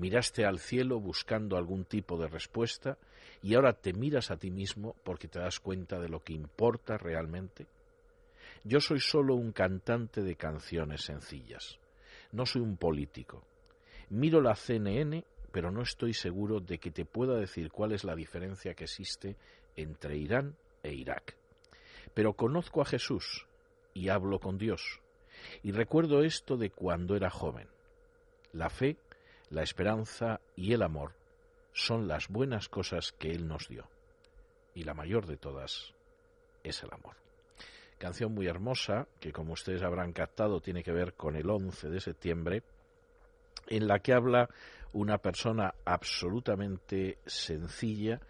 miraste al cielo buscando algún tipo de respuesta y ahora te miras a ti mismo porque te das cuenta de lo que importa realmente? Yo soy solo un cantante de canciones sencillas. No soy un político. Miro la CNN, pero no estoy seguro de que te pueda decir cuál es la diferencia que existe entre Irán e Irak. Pero conozco a Jesús y hablo con Dios. Y recuerdo esto de cuando era joven. La fe la esperanza y el amor son las buenas cosas que Él nos dio. Y la mayor de todas es el amor. Canción muy hermosa que, como ustedes habrán captado, tiene que ver con el 11 de septiembre, en la que habla una persona absolutamente sencilla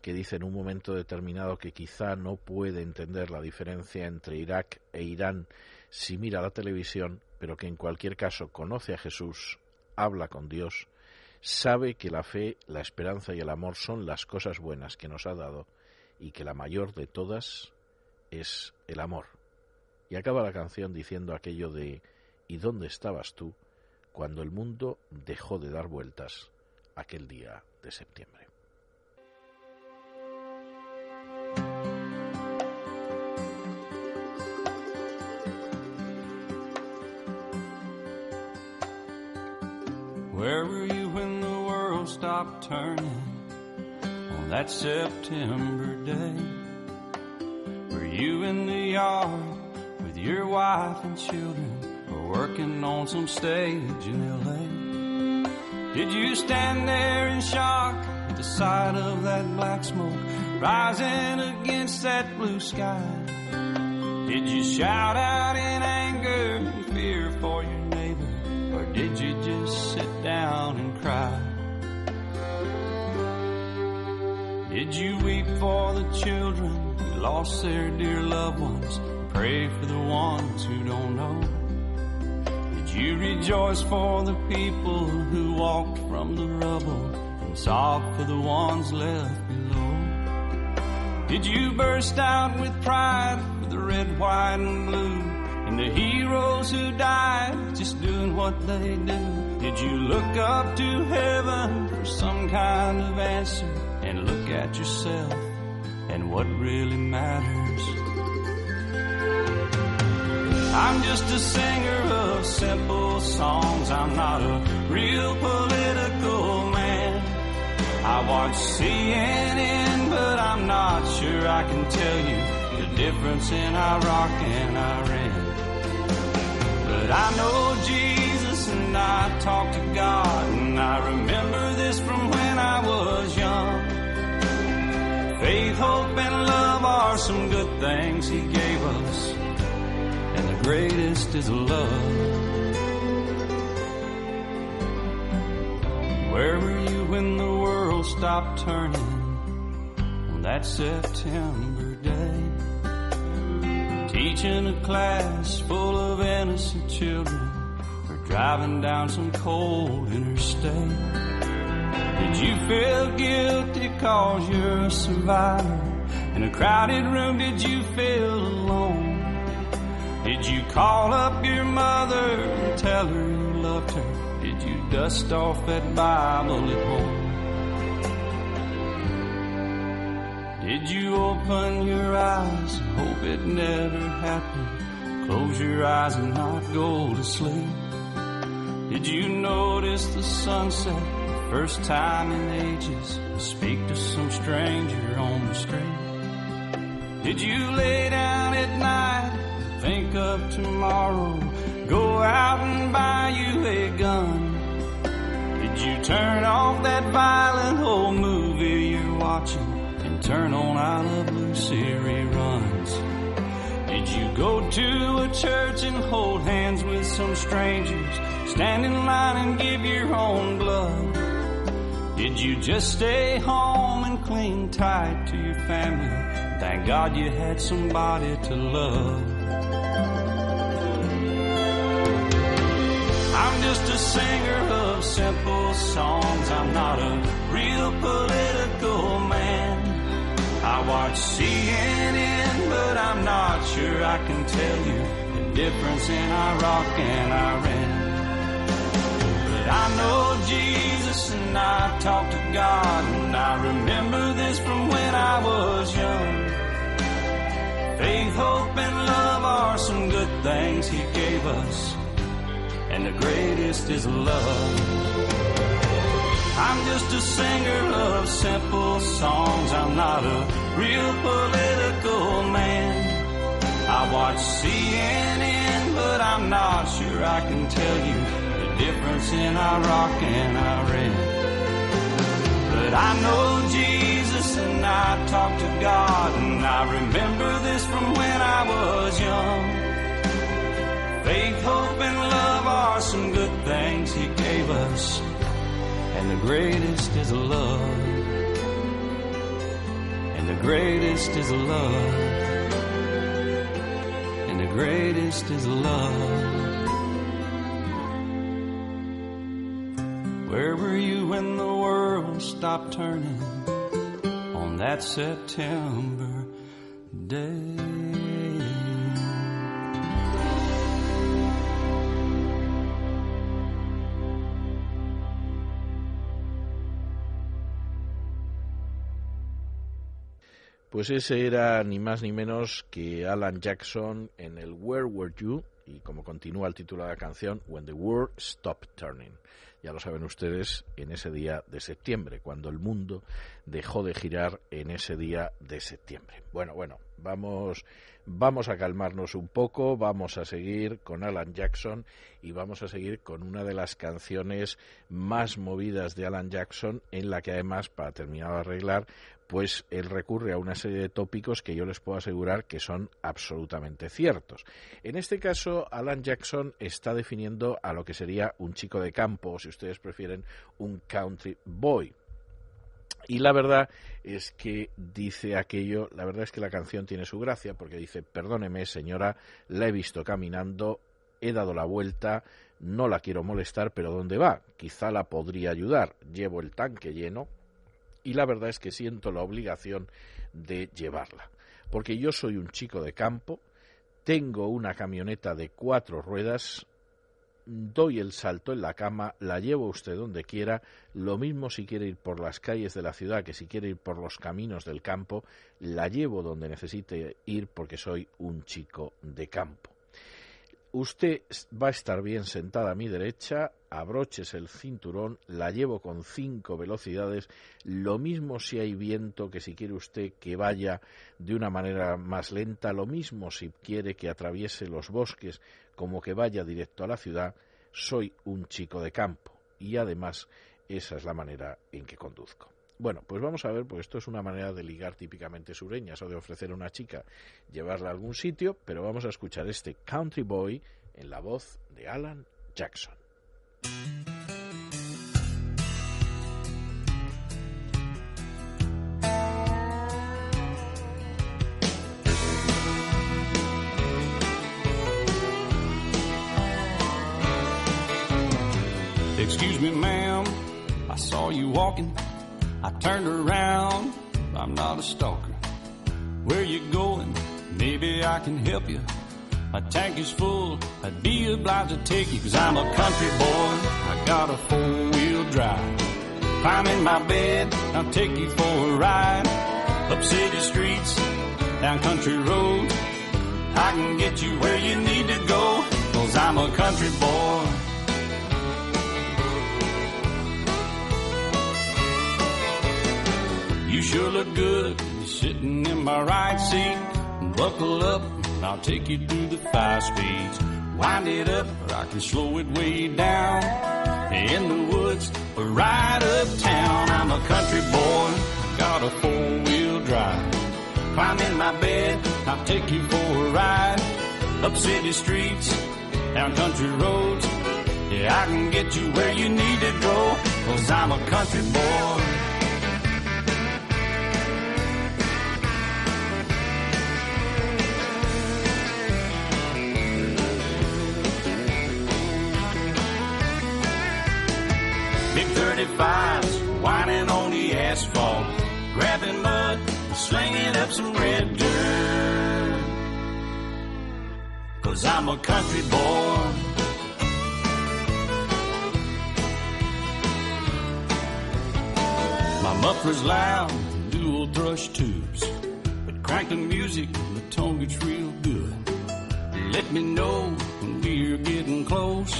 que dice en un momento determinado que quizá no puede entender la diferencia entre Irak e Irán si mira la televisión, pero que en cualquier caso conoce a Jesús, habla con Dios, sabe que la fe, la esperanza y el amor son las cosas buenas que nos ha dado y que la mayor de todas es el amor. Y acaba la canción diciendo aquello de ¿Y dónde estabas tú cuando el mundo dejó de dar vueltas aquel día de septiembre? Stopped turning on that September day? Were you in the yard with your wife and children or working on some stage in LA? Did you stand there in shock at the sight of that black smoke rising against that blue sky? Did you shout out you weep for the children who lost their dear loved ones? Pray for the ones who don't know. Did you rejoice for the people who walked from the rubble and sob for the ones left below? Did you burst out with pride for the red, white, and blue? And the heroes who died just doing what they do. Did you look up to heaven for some kind of answer look at yourself and what really matters? I'm just a singer of simple songs. I'm not a real political man. I watch CNN, but I'm not sure I can tell you the difference in Iraq and Iran. But I know Jesus and I talk to God, and I remember this from when I was young. Faith, hope, and love are some good things He gave us, and the greatest is love. Where were you when the world stopped turning on that September day? Teaching a class full of innocent children or driving down some cold interstate. Did you feel guilty cause you're a survivor? In a crowded room, did you feel alone? Did you call up your mother and tell her you loved her? Did you dust off that Bible at home? Did you open your eyes and hope it never happened? Close your eyes and not go to sleep. Did you notice the sunset first time in ages and speak to some stranger on the street? Did you lay down at night and think of tomorrow? Go out and buy you a gun. Did you turn off that violent old movie you're watching and turn on I Love Lucy reruns? Did you go to a church and hold hands with some strangers? Stand in line and give your own blood? Did you just stay home and cling tight to your family? Thank God you had somebody to love. I'm just a singer of simple songs. I'm not a real political man. I watch CNN, but I'm not sure I can tell you the difference in Iraq and Iran. I know Jesus and I talk to God, and I remember this from when I was young. Faith, hope, and love are some good things He gave us, and the greatest is love. I'm just a singer of simple songs. I'm not a real political man. I watch CNN, but I'm not sure I can tell you difference in Iraq and Iran. But I know Jesus and I talk to God, and I remember this from when I was young. Faith, hope, and love are some good things He gave us, and the greatest is love. And the greatest is love. And the greatest is love. Where were you when the world stopped turning on that September day? Pues ese era ni más ni menos que Alan Jackson en el Where Were You y como continúa el título de la canción When the World Stopped Turning. Ya lo saben ustedes, en ese día de septiembre, cuando el mundo dejó de girar en ese día de septiembre. Bueno, bueno, vamos vamos a calmarnos un poco, vamos a seguir con Alan Jackson y vamos a seguir con una de las canciones más movidas de Alan Jackson, en la que además, para terminar de arreglar, pues él recurre a una serie de tópicos que yo les puedo asegurar que son absolutamente ciertos. En este caso, Alan Jackson está definiendo a lo que sería un chico de campo, o si ustedes prefieren, un country boy. Y la verdad es que dice aquello, la verdad es que la canción tiene su gracia porque dice, perdóneme señora, la he visto caminando, he dado la vuelta, no la quiero molestar, pero ¿dónde va? Quizá la podría ayudar. Llevo el tanque lleno y la verdad es que siento la obligación de llevarla. Porque yo soy un chico de campo, tengo una camioneta de cuatro ruedas, doy el salto en la cama, la llevo usted donde quiera, lo mismo si quiere ir por las calles de la ciudad que si quiere ir por los caminos del campo, la llevo donde necesite ir porque soy un chico de campo. Usted va a estar bien sentada a mi derecha, abroches el cinturón, la llevo con cinco velocidades, lo mismo si hay viento que si quiere usted que vaya de una manera más lenta, lo mismo si quiere que atraviese los bosques como que vaya directo a la ciudad, soy un chico de campo y además esa es la manera en que conduzco. Bueno, pues vamos a ver, pues esto es una manera de ligar típicamente sureña, o de ofrecer a una chica llevarla a algún sitio, pero vamos a escuchar este Country Boy en la voz de Alan Jackson. Excuse me, ma'am, I saw you walking I turned around, I'm not a stalker. Where you going? Maybe I can help you. My tank is full, I'd be obliged to take you, cause I'm a country boy. I got a four-wheel drive. Climb in my bed, I'll take you for a ride. Up city streets, down country roads. I can get you where you need to go, cause I'm a country boy. You sure look good sitting in my right seat. Buckle up, I'll take you through the five speeds. Wind it up, or I can slow it way down. In the woods, or right uptown. I'm a country boy, got a four wheel drive. Climb in my bed, I'll take you for a ride. Up city streets, down country roads. Yeah, I can get you where you need to go, cause I'm a country boy. Up some red dirt. Cause I'm a country boy. My muffler's loud, dual thrush tubes. But crank the music, the tone gets real good. Let me know when we're getting close.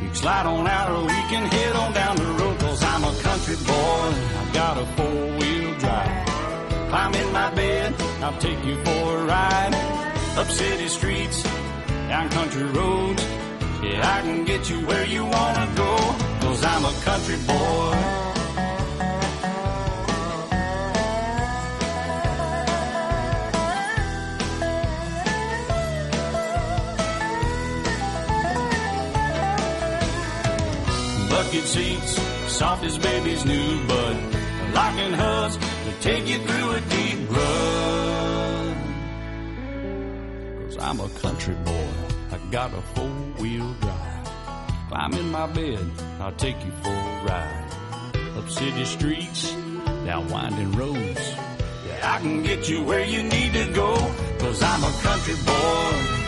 You can slide on out or we can head on down the road Cause I'm a country boy, I've got a four-wheel drive Climb in my bed, I'll take you for a ride Up city streets, down country roads Yeah, I can get you where you wanna go Cause I'm a country boy bucket seats, soft as baby's new bud. Locking hoods to take you through a deep rut. Cause I'm a country boy, I got a four wheel drive. Climb in my bed, I'll take you for a ride. Up city streets, down winding roads. Yeah, I can get you where you need to go, cause I'm a country boy.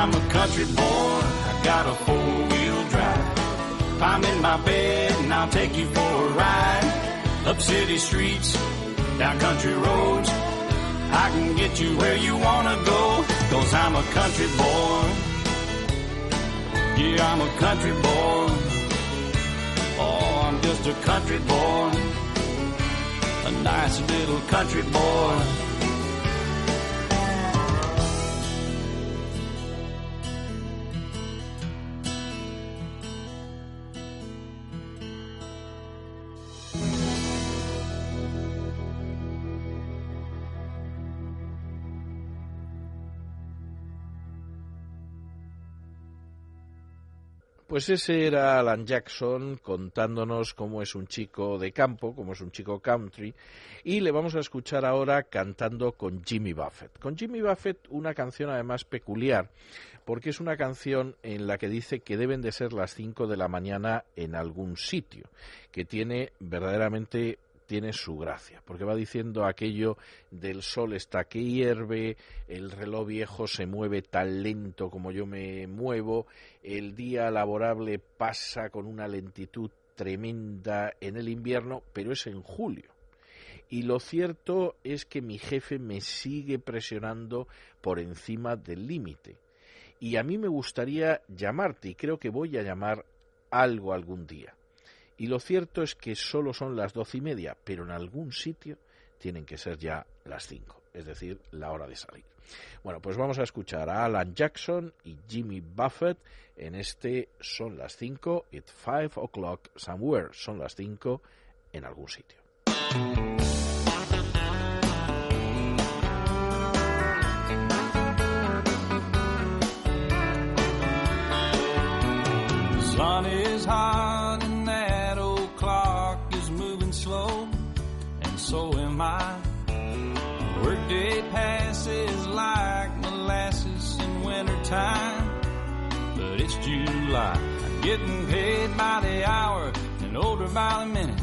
I'm a country boy. I got a four wheel drive. I'm in my bed and I'll take you for a ride. Up city streets, down country roads. I can get you where you wanna go. Cause I'm a country boy. Yeah, I'm a country boy. Oh, I'm just a country boy. A nice little country boy. Pues ese era Alan Jackson contándonos cómo es un chico de campo, cómo es un chico country, y le vamos a escuchar ahora cantando con Jimmy Buffett. Con Jimmy Buffett una canción además peculiar, porque es una canción en la que dice que deben de ser las 5 de la mañana en algún sitio, que tiene verdaderamente tiene su gracia, porque va diciendo aquello del sol está que hierve, el reloj viejo se mueve tan lento como yo me muevo, el día laborable pasa con una lentitud tremenda en el invierno, pero es en julio. Y lo cierto es que mi jefe me sigue presionando por encima del límite. Y a mí me gustaría llamarte, y creo que voy a llamar algo algún día. Y lo cierto es que solo son las doce y media, pero en algún sitio tienen que ser ya las cinco, es decir, la hora de salir. Bueno, pues vamos a escuchar a Alan Jackson y Jimmy Buffett en este Son las cinco, it's five o'clock somewhere, son las cinco en algún sitio. Passes like molasses in wintertime, but it's July. I'm getting paid by the hour and older by the minute.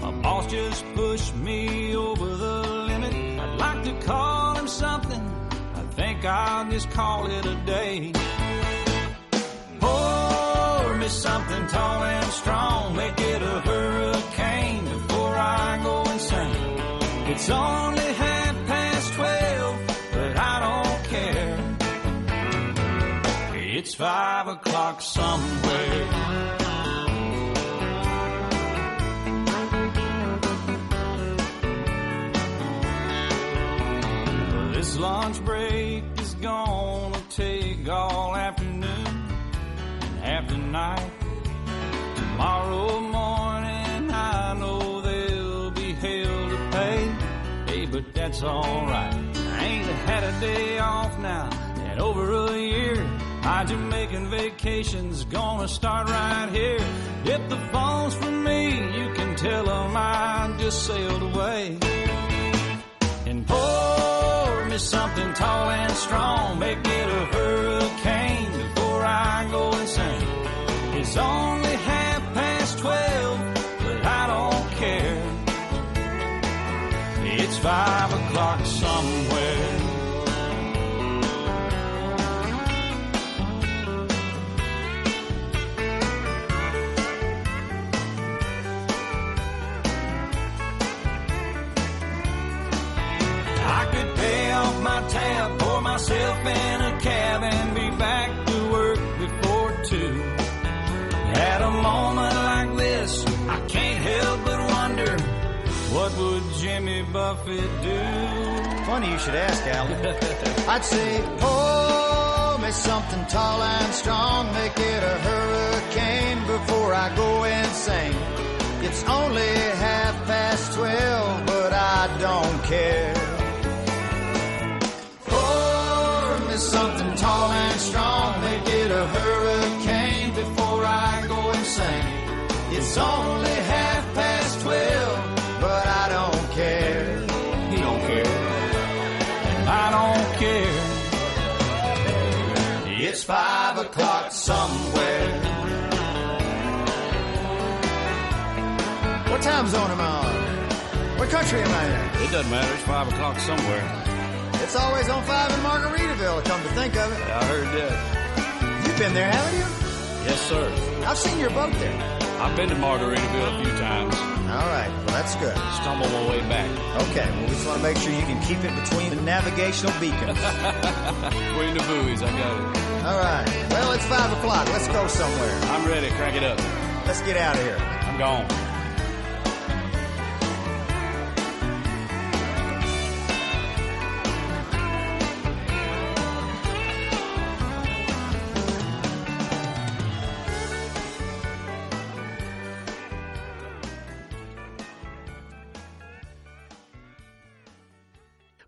My boss just pushed me over the limit. I'd like to call him something. I think I'll just call it a day. Pour me something tall and strong. Make it a hurricane before I go insane. It's only It's five o'clock somewhere. This lunch break is gonna take all afternoon and half the night. Tomorrow morning, I know there'll be hell to pay. Hey, but that's alright. I ain't had a day off now in over a year. My Jamaican vacation's gonna start right here. If the phone's for me, you can tell 'em I just sailed away and pour me something tall and strong. Make it a hurricane before I go insane. It's only half past twelve, but I don't care. It's five o'clock somewhere. Buffett do? Funny you should ask, Alan. I'd say, pour me something tall and strong, make it a hurricane before I go insane. It's only half past twelve, but I don't care. Pour me something tall and strong, make it a hurricane before I go insane. It's only five o'clock somewhere. What time zone am I on? What country am I in? It doesn't matter. It's five o'clock somewhere. It's always on five in Margaritaville, come to think of it. I heard that. You've been there, haven't you? Yes, sir. I've seen your boat there. I've been to Margaritaville a few times. All right, well, that's good. Stumble my way back. Okay, well, we just want to make sure you can keep it between the navigational beacons. Between the buoys, I got it. All right, well, it's five o'clock. Let's go somewhere. I'm ready. Crank it up. Let's get out of here. I'm gone.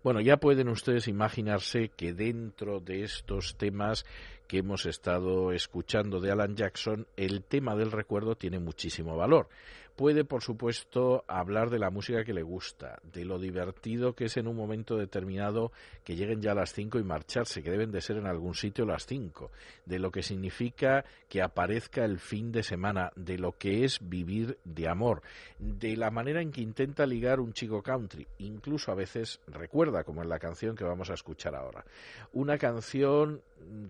Bueno, ya pueden ustedes imaginarse que dentro de estos temas que hemos estado escuchando de Alan Jackson, el tema del recuerdo tiene muchísimo valor. Puede, por supuesto, hablar de la música que le gusta, de lo divertido que es en un momento determinado que lleguen ya a las cinco y marcharse, que deben de ser en algún sitio las cinco, de lo que significa que aparezca el fin de semana, de lo que es vivir de amor, de la manera en que intenta ligar un chico country, incluso a veces recuerda, como en la canción que vamos a escuchar ahora. Una canción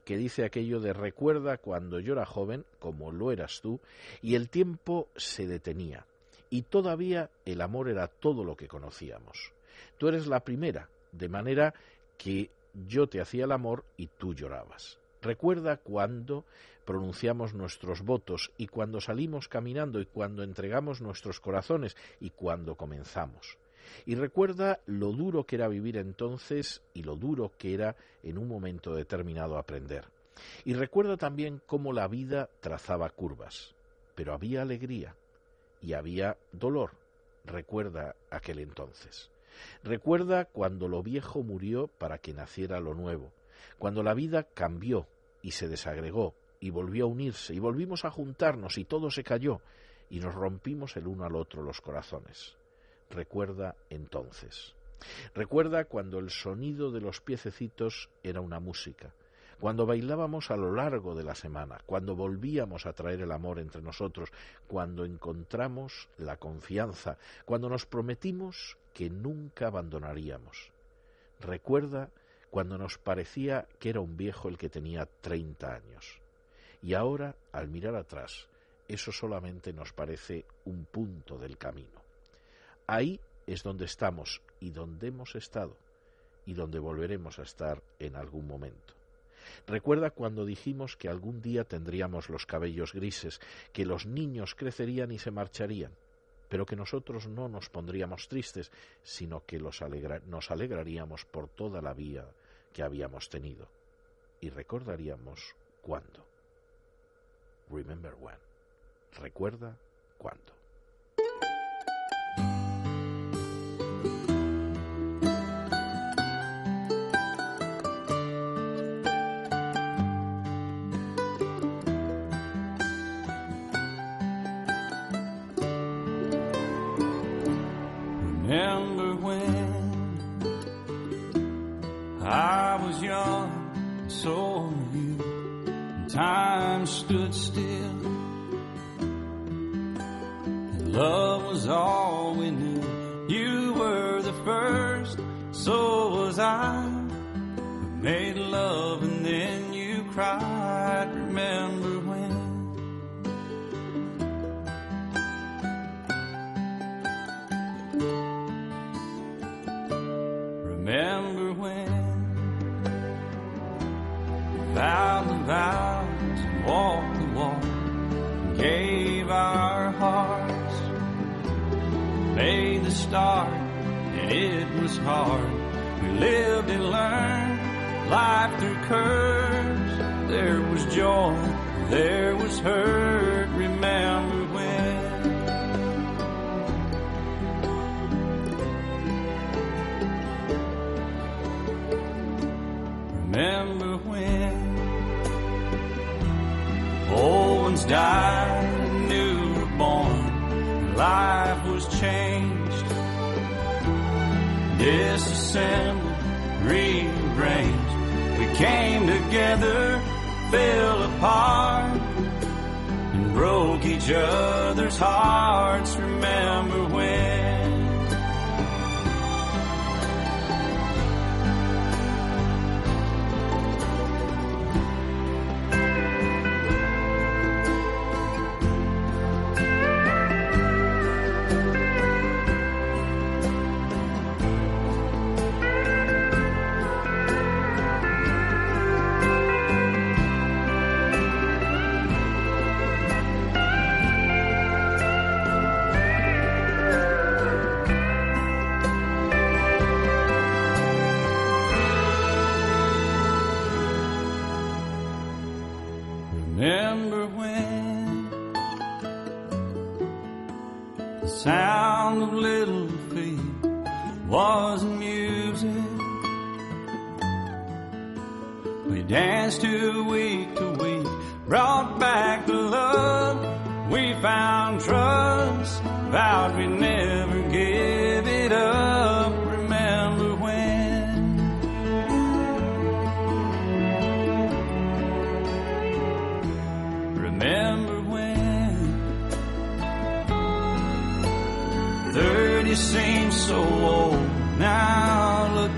que dice aquello de recuerda cuando yo era joven, como lo eras tú, y el tiempo se detenía, y todavía el amor era todo lo que conocíamos. Tú eres la primera, de manera que yo te hacía el amor y tú llorabas. Recuerda cuando pronunciamos nuestros votos y cuando salimos caminando y cuando entregamos nuestros corazones y cuando comenzamos. Y recuerda lo duro que era vivir entonces y lo duro que era en un momento determinado aprender. Y recuerda también cómo la vida trazaba curvas, pero había alegría y había dolor. Recuerda aquel entonces. Recuerda cuando lo viejo murió para que naciera lo nuevo, cuando la vida cambió y se desagregó y volvió a unirse y volvimos a juntarnos y todo se cayó y nos rompimos el uno al otro los corazones. Recuerda entonces. Recuerda cuando el sonido de los piececitos era una música, cuando bailábamos a lo largo de la semana, cuando volvíamos a traer el amor entre nosotros, cuando encontramos la confianza, cuando nos prometimos que nunca abandonaríamos. Recuerda cuando nos parecía que era un viejo el que tenía treinta años. Y ahora, al mirar atrás, eso solamente nos parece un punto del camino. Ahí es donde estamos y donde hemos estado y donde volveremos a estar en algún momento. Recuerda cuando dijimos que algún día tendríamos los cabellos grises, que los niños crecerían y se marcharían, pero que nosotros no nos pondríamos tristes, sino que nos alegraríamos por toda la vida que habíamos tenido. Y recordaríamos cuándo. Remember when. Recuerda cuándo.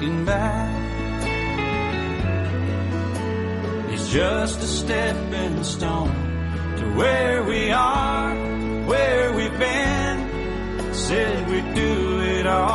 Looking back. It's just a stepping stone to where we are, where we've been. Said we'd do it all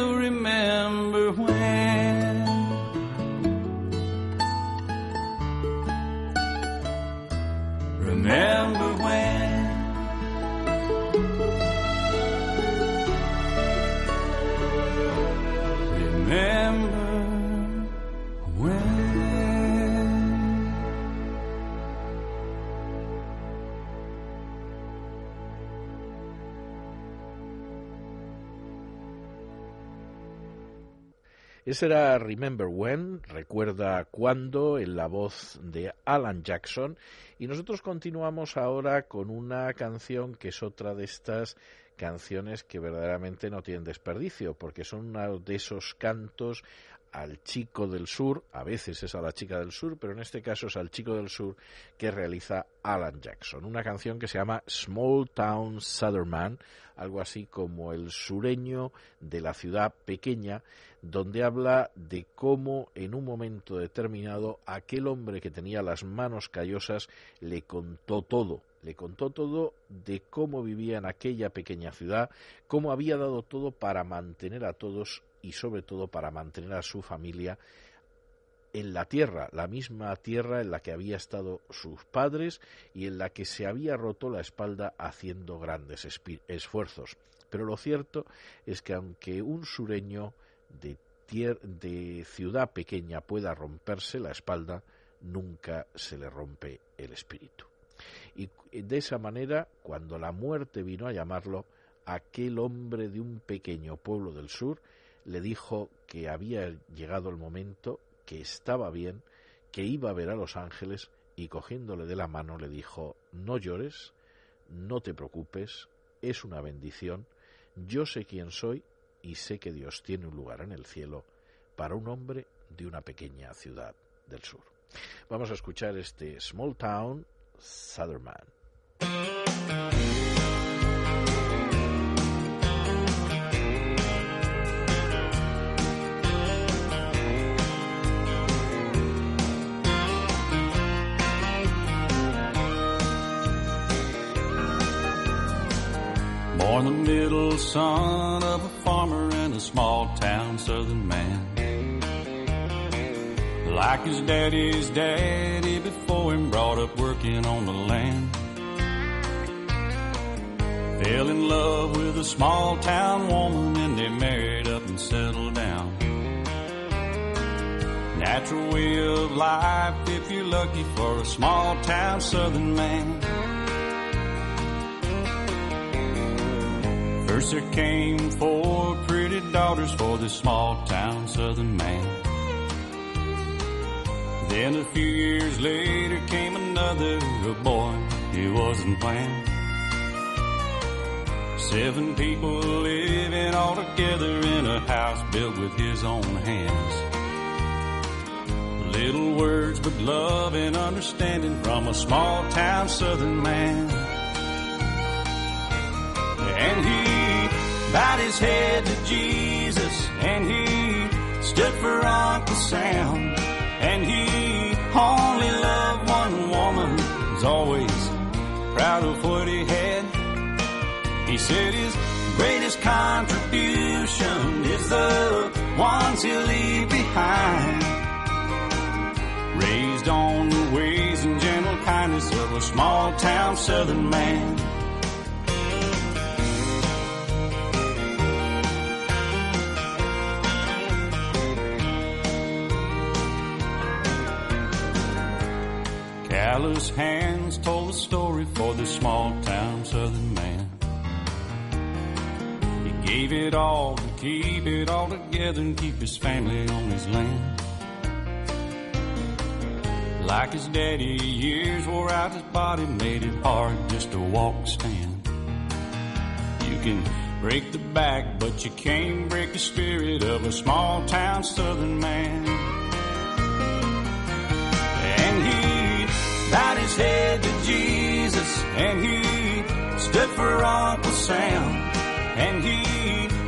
Ese era Remember When, recuerda cuándo, en la voz de Alan Jackson. Y nosotros continuamos ahora con una canción que es otra de estas canciones que verdaderamente no tienen desperdicio, porque son uno de esos cantos al chico del sur, a veces es a la chica del sur, pero en este caso es al chico del sur que realiza Alan Jackson. Una canción que se llama Small Town Southern Man, algo así como el sureño de la ciudad pequeña, donde habla de cómo en un momento determinado aquel hombre que tenía las manos callosas le contó todo, le contó todo de cómo vivía en aquella pequeña ciudad, cómo había dado todo para mantener a todos y sobre todo para mantener a su familia en la tierra, la misma tierra en la que había estado sus padres y en la que se había roto la espalda haciendo grandes esfuerzos. Pero lo cierto es que aunque un sureño de, de ciudad pequeña pueda romperse la espalda, nunca se le rompe el espíritu. Y de esa manera, cuando la muerte vino a llamarlo, aquel hombre de un pequeño pueblo del sur le dijo que había llegado el momento, que estaba bien, que iba a ver a los ángeles y cogiéndole de la mano le dijo, no llores, no te preocupes, es una bendición, yo sé quién soy y sé que Dios tiene un lugar en el cielo para un hombre de una pequeña ciudad del sur. Vamos a escuchar este Small Town Southern Man. Born the middle son of small town southern man. Like his daddy's daddy before him, brought up working on the land. Fell in love with a small town woman and they married up and settled down. Natural way of life if you're lucky for a small town southern man. First there came four daughters for this small town southern man. Then a few years later came another, a boy he wasn't planned. Seven people living all together in a house built with his own hands. Little words but love and understanding from a small town southern man. And he bowed his head to Jesus and he stood for Uncle Sam. And he only loved one woman, was always proud of what he had. He said his greatest contribution is the ones he'll leave behind. Raised on the ways and gentle kindness of a small town southern man. Callous hands told the story for this small town southern man. He gave it all to keep it all together and keep his family on his land. Like his daddy, years wore out his body, made it hard just to walk stand. You can break the back, but you can't break the spirit of a small town southern man. Bowed his head to Jesus, and he stood for Uncle Sam. And he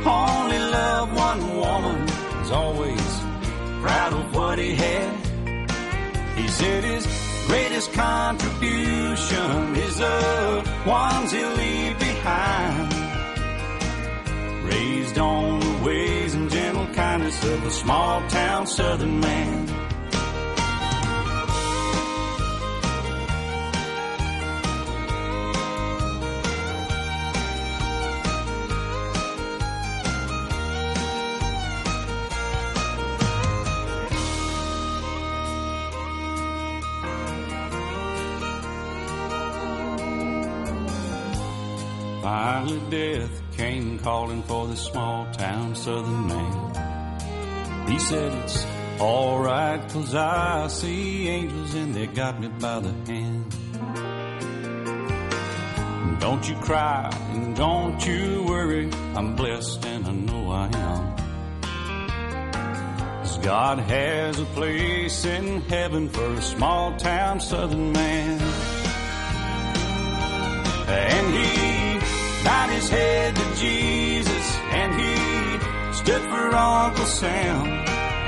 only loved one woman, was always proud of what he had. He said his greatest contribution is the ones he'll leave behind. Raised on the ways and gentle kindness of a small town southern man. Calling for this small town southern man. He said, It's alright, cause I see angels and they got me by the hand. Don't you cry and don't you worry, I'm blessed and I know I am. 'Cause God has a place in heaven for a small town southern man. And he bowed his head to Jesus, and he stood for Uncle Sam.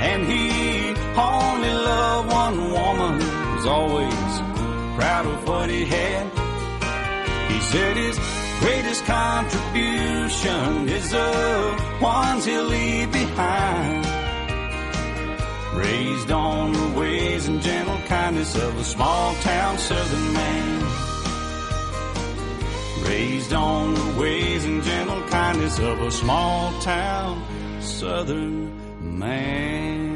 And he only loved one woman, was always proud of what he had. He said his greatest contribution is the ones he'll leave behind. Raised on the ways and gentle kindness of a small town southern man. Raised on the ways and gentle kindness of a small town southern man.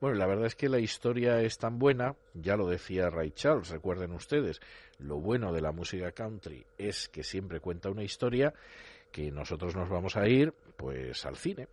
Bueno, la verdad es que la historia es tan buena, ya lo decía Ray Charles, recuerden ustedes, lo bueno de la música country es que siempre cuenta una historia que nosotros nos vamos a ir pues al cine.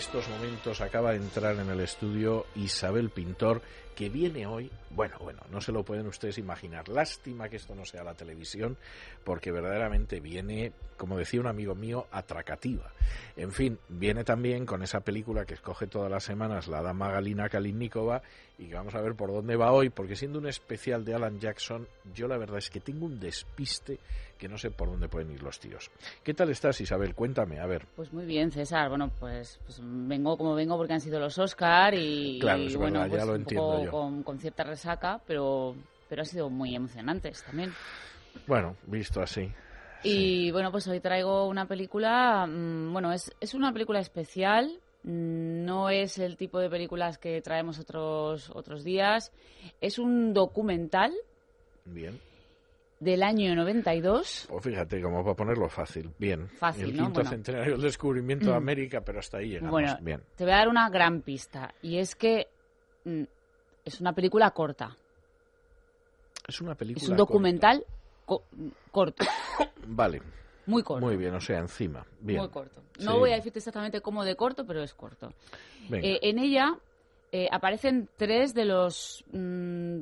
Estos momentos acaba de entrar en el estudio Isabel Pintor, que viene hoy, bueno, bueno, no se lo pueden ustedes imaginar. Lástima que esto no sea la televisión, porque verdaderamente viene, como decía un amigo mío, atracativa. En fin, viene también con esa película que escoge todas las semanas la dama Galina Kalinnikova y que vamos a ver por dónde va hoy, porque siendo un especial de Alan Jackson, yo la verdad es que tengo un despiste que no sé por dónde pueden ir los tiros. ¿Qué tal estás, Isabel? Cuéntame, a ver. Pues muy bien, César. Bueno, pues, pues vengo como vengo porque han sido los Oscar y, Claro, y bueno, verdad, ya pues lo un entiendo poco yo. con, con cierta resaca, pero pero ha sido muy emocionantes también. Bueno, visto así. Y bueno, pues hoy traigo una película, mm, bueno, es, es una película especial, no es el tipo de películas que traemos otros, otros días, es un documental Bien. del año 92. Pues fíjate, como para ponerlo fácil. Bien. Fácil, El ¿no? quinto Bueno. centenario del descubrimiento de América, pero hasta ahí llegamos. Bueno, Bien. te voy a dar una gran pista y es que mm, es una película corta, Es una película. es un documental co- corto, corta. Vale. Muy corto. Muy bien, o sea, encima. Bien. Muy corto. No Sí. voy a decirte exactamente cómo de corto, pero es corto. Eh, en ella eh, aparecen tres de los mm,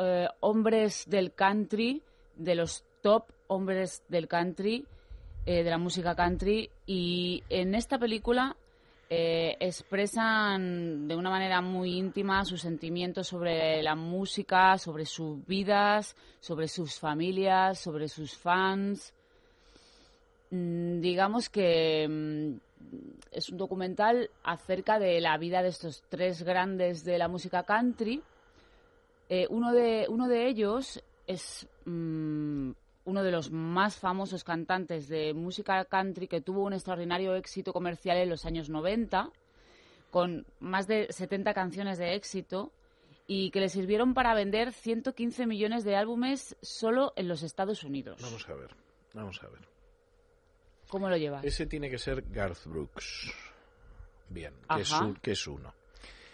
eh, hombres del country, de los top hombres del country, de la música country, y en esta película eh, expresan de una manera muy íntima sus sentimientos sobre la música, sobre sus vidas, sobre sus familias, sobre sus fans. Mm, digamos que mm, es un documental acerca de la vida de estos tres grandes de la música country. Eh, uno, de, uno de ellos es mm, uno de los más famosos cantantes de música country que tuvo un extraordinario éxito comercial en los años 90, con más de 70 canciones de éxito y que le sirvieron para vender 115 millones de álbumes solo en los Estados Unidos. Vamos a ver, vamos a ver. ¿Cómo lo llevas? Ese tiene que ser Garth Brooks. Bien, que es, Ajá. un- que es uno.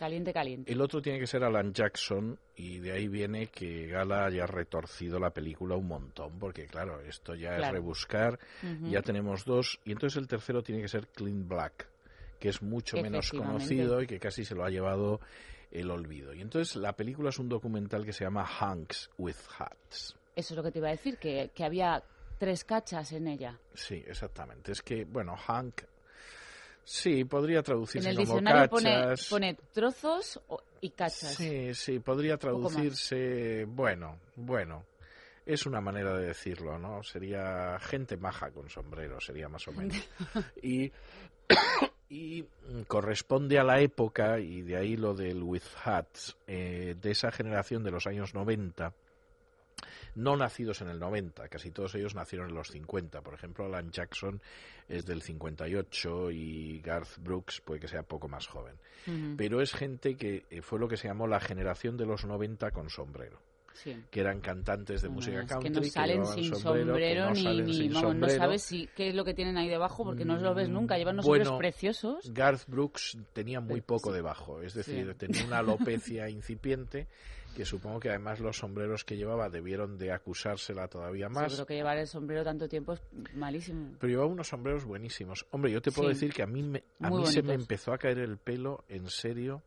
Caliente, caliente. El otro tiene que ser Alan Jackson y de ahí viene que Gala haya retorcido la película un montón, porque claro, esto ya es rebuscar, ya tenemos dos, y entonces el tercero tiene que ser Clint Black, que es mucho menos conocido y que casi se lo ha llevado el olvido. Y entonces la película es un documental que se llama Hanks with Hats. Eso es lo que te iba a decir, que, que había tres cachas en ella. Sí, exactamente. Es que, bueno, Hank, sí, podría En traducirse el como diccionario pone, cachas. pone trozos y cachas. Sí, sí, podría traducirse, bueno, bueno, es una manera de decirlo, ¿no? Sería gente maja con sombrero, sería más o menos. Y, y corresponde a la época, y de ahí lo del with hats, eh, de esa generación de los años 90, no nacidos en el 90, casi todos ellos nacieron en los 50. Por ejemplo, Alan Jackson es del 58 y Garth Brooks puede que sea poco más joven pero es gente que eh, fue lo que se llamó la generación de los 90 con sombrero, sí. que eran cantantes de Bueno, música country que no salen sin sombrero, que sombrero, no ni, vamos, no sabes si, qué es lo que tienen ahí debajo porque no los ves nunca. Llevan unos Bueno, sombreros preciosos. Garth Brooks tenía muy poco sí. debajo, es decir, Sí. tenía una alopecia incipiente que supongo que además los sombreros que llevaba debieron de acusársela todavía más. Seguro que llevar el sombrero tanto tiempo es malísimo. Pero llevaba unos sombreros buenísimos. Hombre, yo te puedo Sí. decir que a mí, me, a Muy mí se me empezó a caer el pelo en serio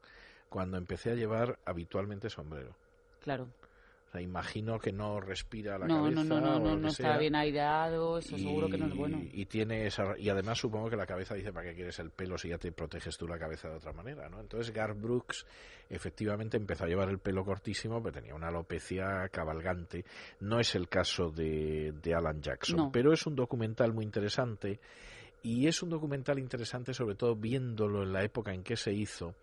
cuando empecé a llevar habitualmente sombrero. Claro. O sea, imagino que no respira la No, cabeza no, no, no, no, no está bien aireado, eso seguro que no es bueno. Y tiene esa, y además supongo que la cabeza dice para qué quieres el pelo si ya te proteges tú la cabeza de otra manera, ¿no? Entonces Garth Brooks efectivamente empezó a llevar el pelo cortísimo, pero tenía una alopecia cabalgante. No es el caso de, de Alan Jackson, No. pero es un documental muy interesante y es un documental interesante sobre todo viéndolo en la época en que se hizo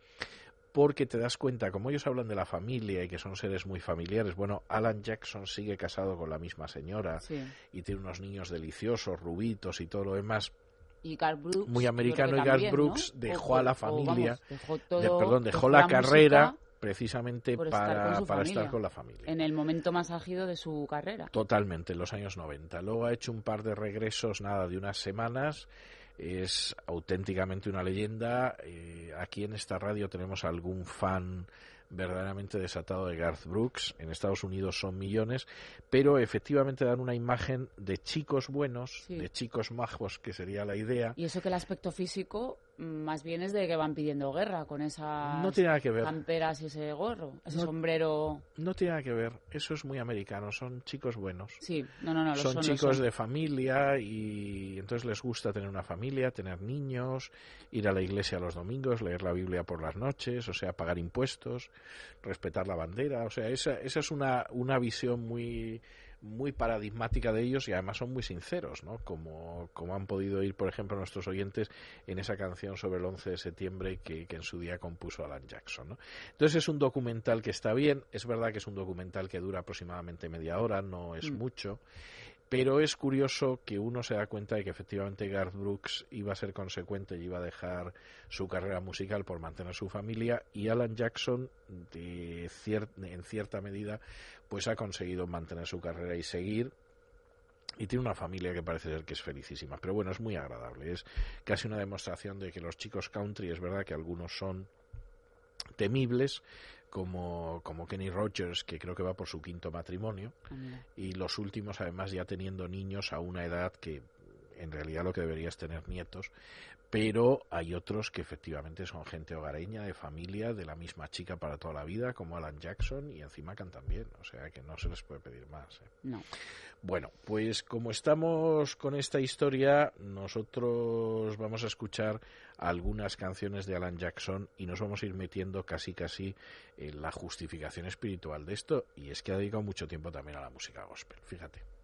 porque te das cuenta, como ellos hablan de la familia y que son seres muy familiares, bueno, Alan Jackson sigue casado con la misma señora Sí. y tiene unos niños deliciosos, rubitos y todo lo demás. Y Garth Brooks. Muy americano, y Garth Brooks ¿no? dejó O- a la familia, vamos, dejó de- perdón, dejó la, carrera precisamente por estar para, para estar con la familia. En el momento más álgido de su carrera. Totalmente, en los años 90. Luego ha hecho un par de regresos, nada, de unas semanas. Es auténticamente una leyenda. Eh, aquí en esta radio tenemos algún fan verdaderamente desatado de Garth Brooks. En Estados Unidos son millones, pero efectivamente dan una imagen de chicos buenos, Sí. de chicos majos, que sería la idea. Y eso que el aspecto físico más bien es de que van pidiendo guerra con esas No tiene nada que ver. camperas y ese gorro, ese No- sombrero. No tiene nada que ver. Eso es muy americano. Son chicos buenos. Sí, no, no, no, son, son, chicos son. de familia y entonces les gusta tener una familia, tener niños, ir a la iglesia los domingos, leer la Biblia por las noches, o sea, pagar impuestos, respetar la bandera, o sea, esa, esa es una, una visión muy muy paradigmática de ellos y además son muy sinceros, ¿no? Como, como han podido ir, por ejemplo, nuestros oyentes en esa canción sobre el 11 de septiembre que, que en su día compuso Alan Jackson, ¿no? Entonces es un documental que está bien, es verdad que es un documental que dura aproximadamente media hora, no es Mm. mucho, pero es curioso que uno se da cuenta de que efectivamente Garth Brooks iba a ser consecuente y iba a dejar su carrera musical por mantener su familia y Alan Jackson de en cierta medida pues ha conseguido mantener su carrera y seguir y tiene una familia que parece ser que es felicísima. Pero bueno es muy agradable. Es casi una demostración de que los chicos country es verdad que algunos son temibles como, como Kenny Rogers que creo que va por su quinto matrimonio. Y los últimos además ya teniendo niños a una edad que en realidad lo que debería es tener nietos, pero hay otros que efectivamente son gente hogareña, de familia, de la misma chica para toda la vida, como Alan Jackson, y encima cantan bien, o sea que no se les puede pedir más. ¿eh? No. Bueno, pues como estamos con esta historia, nosotros vamos a escuchar algunas canciones de Alan Jackson y nos vamos a ir metiendo casi casi en la justificación espiritual de esto, y es que ha dedicado mucho tiempo también a la música gospel, fíjate.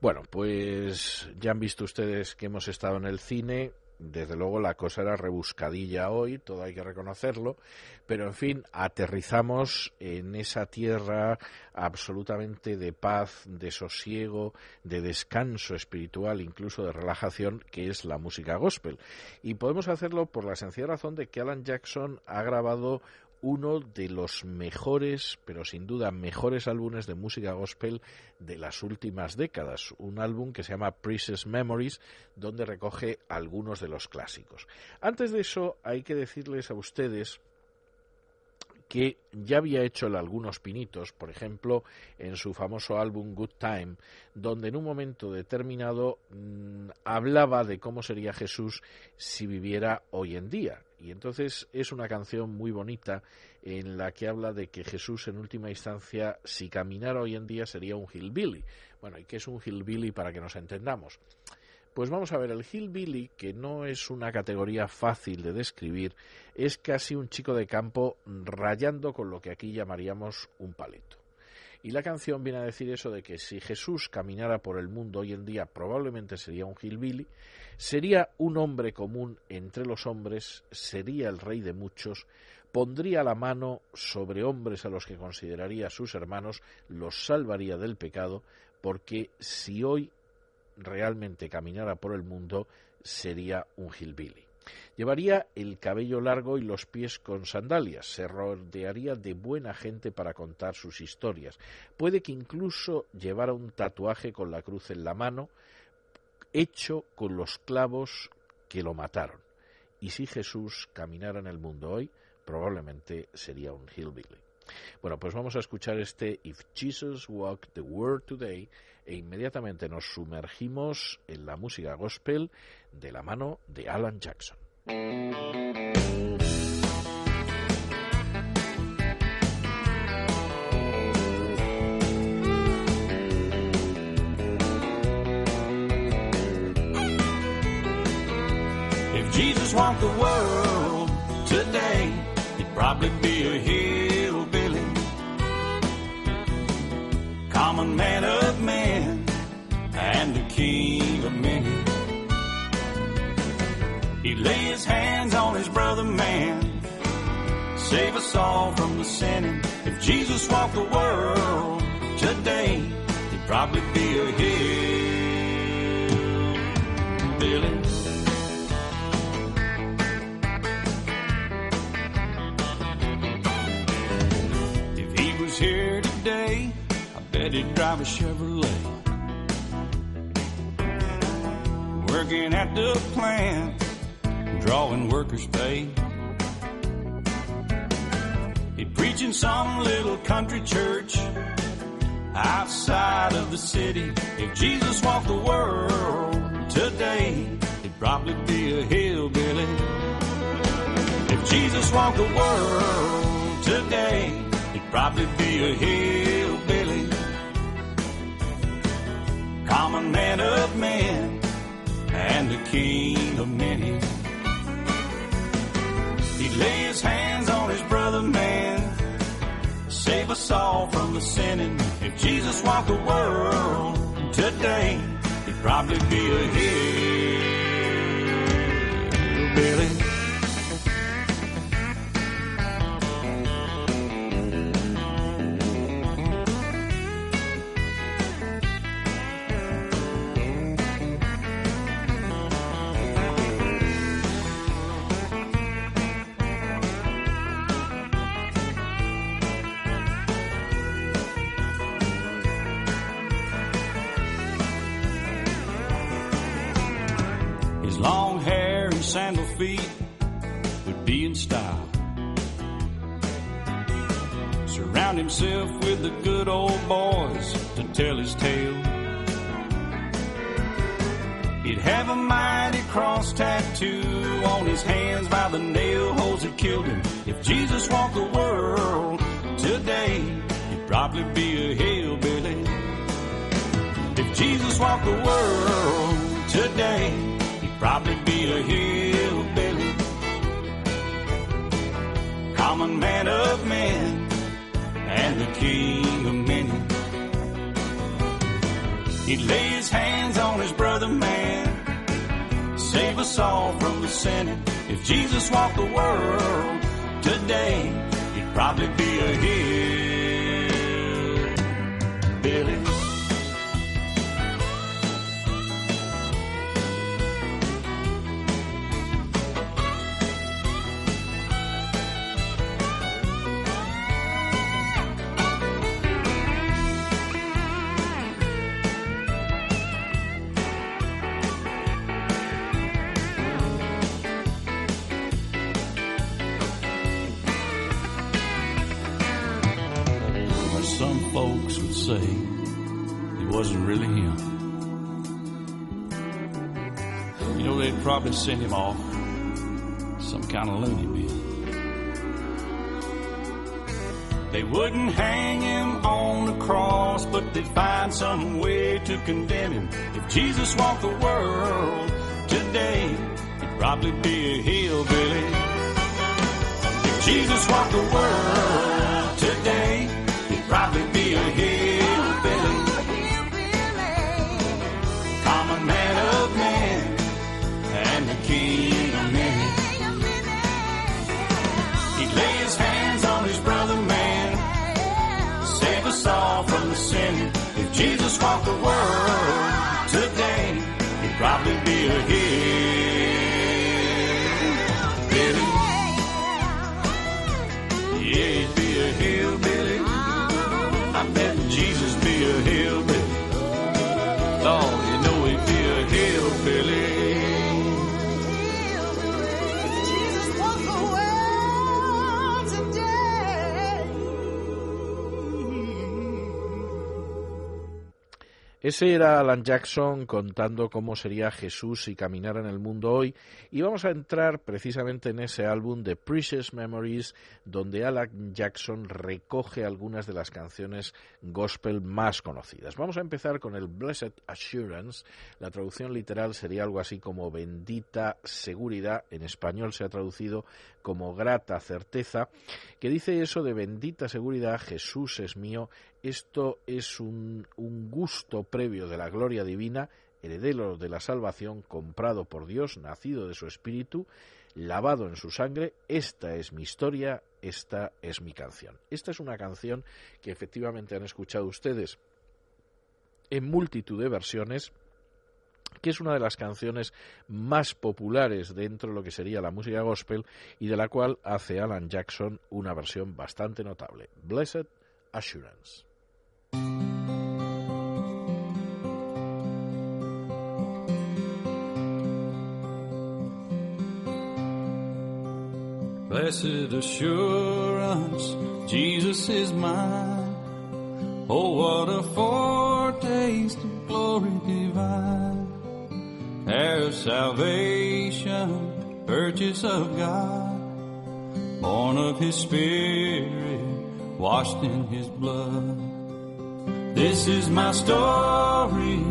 Bueno, pues ya han visto ustedes que hemos estado en el cine. Desde luego la cosa era rebuscadilla hoy, todo hay que reconocerlo, pero en fin, aterrizamos en esa tierra absolutamente de paz, de sosiego, de descanso espiritual, incluso de relajación, que es la música gospel. Y podemos hacerlo por la sencilla razón de que Alan Jackson ha grabado uno de los mejores, pero sin duda mejores álbumes de música gospel de las últimas décadas. Un álbum que se llama Precious Memories, donde recoge algunos de los clásicos. Antes de eso, hay que decirles a ustedes que ya había hecho algunos pinitos, por ejemplo, en su famoso álbum Good Time, donde en un momento determinado mmm, hablaba de cómo sería Jesús si viviera hoy en día. Y entonces es una canción muy bonita en la que habla de que Jesús en última instancia, si caminara hoy en día, sería un hillbilly. Bueno, ¿y qué es un hillbilly para que nos entendamos? Pues vamos a ver, el hillbilly, que no es una categoría fácil de describir, es casi un chico de campo rayando con lo que aquí llamaríamos un paleto. Y la canción viene a decir eso de que si Jesús caminara por el mundo hoy en día probablemente sería un hillbilly, sería un hombre común entre los hombres, sería el rey de muchos, pondría la mano sobre hombres a los que consideraría sus hermanos, los salvaría del pecado, porque si hoy realmente caminara por el mundo, sería un hillbilly. Llevaría el cabello largo y los pies con sandalias, se rodearía de buena gente para contar sus historias. Puede que incluso llevara un tatuaje con la cruz en la mano, hecho con los clavos que lo mataron. Y si Jesús caminara en el mundo hoy, probablemente sería un hillbilly. Bueno, pues vamos a escuchar este If Jesus Walked the World Today e inmediatamente nos sumergimos en la música gospel de la mano de Alan Jackson. If Jesus walked the world. Lay his hands on his brother man, save us all from the sinning. If Jesus walked the world today, he'd probably be a hillbilly. If he was here today, I bet he'd drive a Chevrolet. Working at the plant, drawing workers' pay. He'd preach in some little country church outside of the city. If Jesus walked the world today, he'd probably be a hillbilly. If Jesus walked the world today, he'd probably be a hillbilly. Common man of men and the king of many. Lay his hands on his brother man, save us all from the sinning. If Jesus walked the world today, he'd probably be a hillbilly. Feet would be in style. Surround himself with the good old boys to tell his tale. He'd have a mighty cross tattoo on his hands by the nail holes that killed him. If Jesus walked the world today, he'd probably be a hillbilly. If Jesus walked the world today, he'd probably a hillbilly. Common man of men and the king of many. He'd lay his hands on his brother man, save us all from the sinning. If Jesus walked the world today, he'd probably be a hillbilly. Probably send him off some kind of loony bin. They wouldn't hang him on the cross, but they'd find some way to condemn him. If Jesus walked the world today, he'd probably be a hillbilly. If Jesus walked the world the world Ese era Alan Jackson contando cómo sería Jesús si caminara en el mundo hoy. Y vamos a entrar precisamente en ese álbum de Precious Memories donde Alan Jackson recoge algunas de las canciones gospel más conocidas. Vamos a empezar con el Blessed Assurance, la traducción literal sería algo así como bendita seguridad, en español se ha traducido como grata certeza, que dice eso de bendita seguridad, Jesús es mío, esto es un, gusto previo de la gloria divina, heredero de la salvación, comprado por Dios, nacido de su espíritu, lavado en su sangre, esta es mi historia, esta es mi canción. Esta es una canción que efectivamente han escuchado ustedes en multitud de versiones, que es una de las canciones más populares dentro de lo que sería la música gospel y de la cual hace Alan Jackson una versión bastante notable, Blessed Assurance. Blessed assurance, Jesus is mine. Oh, what a foretaste of glory divine. Heir of salvation, purchase of God, born of His Spirit, washed in His blood. This is my story,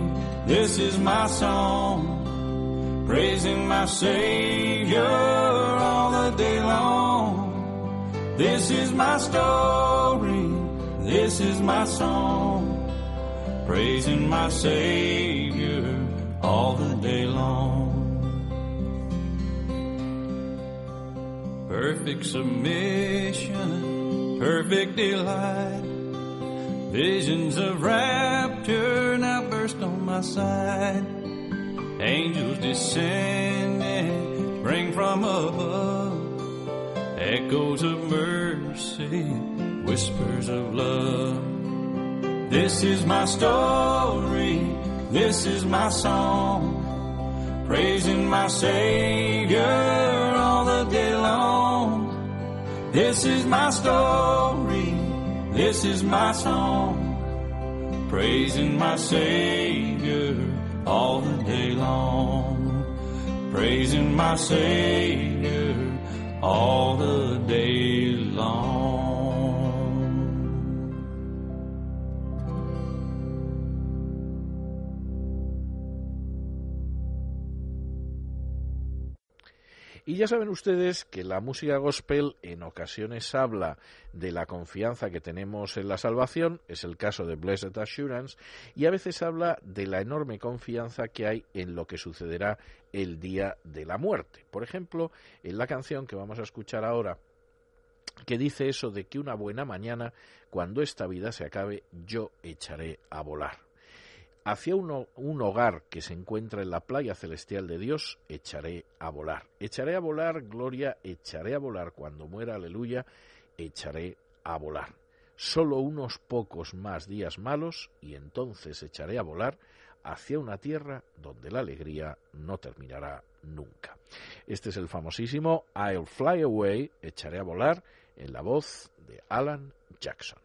this is my song, praising my Savior all the day long. This is my story, this is my song, praising my Savior all the day long. Perfect submission, perfect delight. Visions of rapture now burst on my sight. Angels descending, bring from above echoes of mercy, whispers of love. This is my story, this is my song, praising my Savior all the day long. This is my story, this is my song, praising my Savior all the day long, praising my Savior all the day long. Y ya saben ustedes que la música gospel en ocasiones habla de la confianza que tenemos en la salvación, es el caso de Blessed Assurance, y a veces habla de la enorme confianza que hay en lo que sucederá el día de la muerte. Por ejemplo, en la canción que vamos a escuchar ahora, que dice eso de que una buena mañana, cuando esta vida se acabe, yo echaré a volar. Hacia un, hogar que se encuentra en la playa celestial de Dios, echaré a volar. Echaré a volar, gloria, echaré a volar. Cuando muera, aleluya, echaré a volar. Solo unos pocos más días malos y entonces echaré a volar hacia una tierra donde la alegría no terminará nunca. Este es el famosísimo I'll Fly Away, echaré a volar, en la voz de Alan Jackson.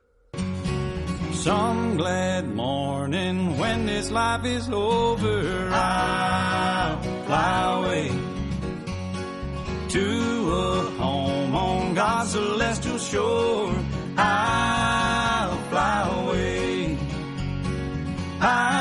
Some glad morning when this life is over, I'll fly away to a home on God's celestial shore. I'll fly away. I'll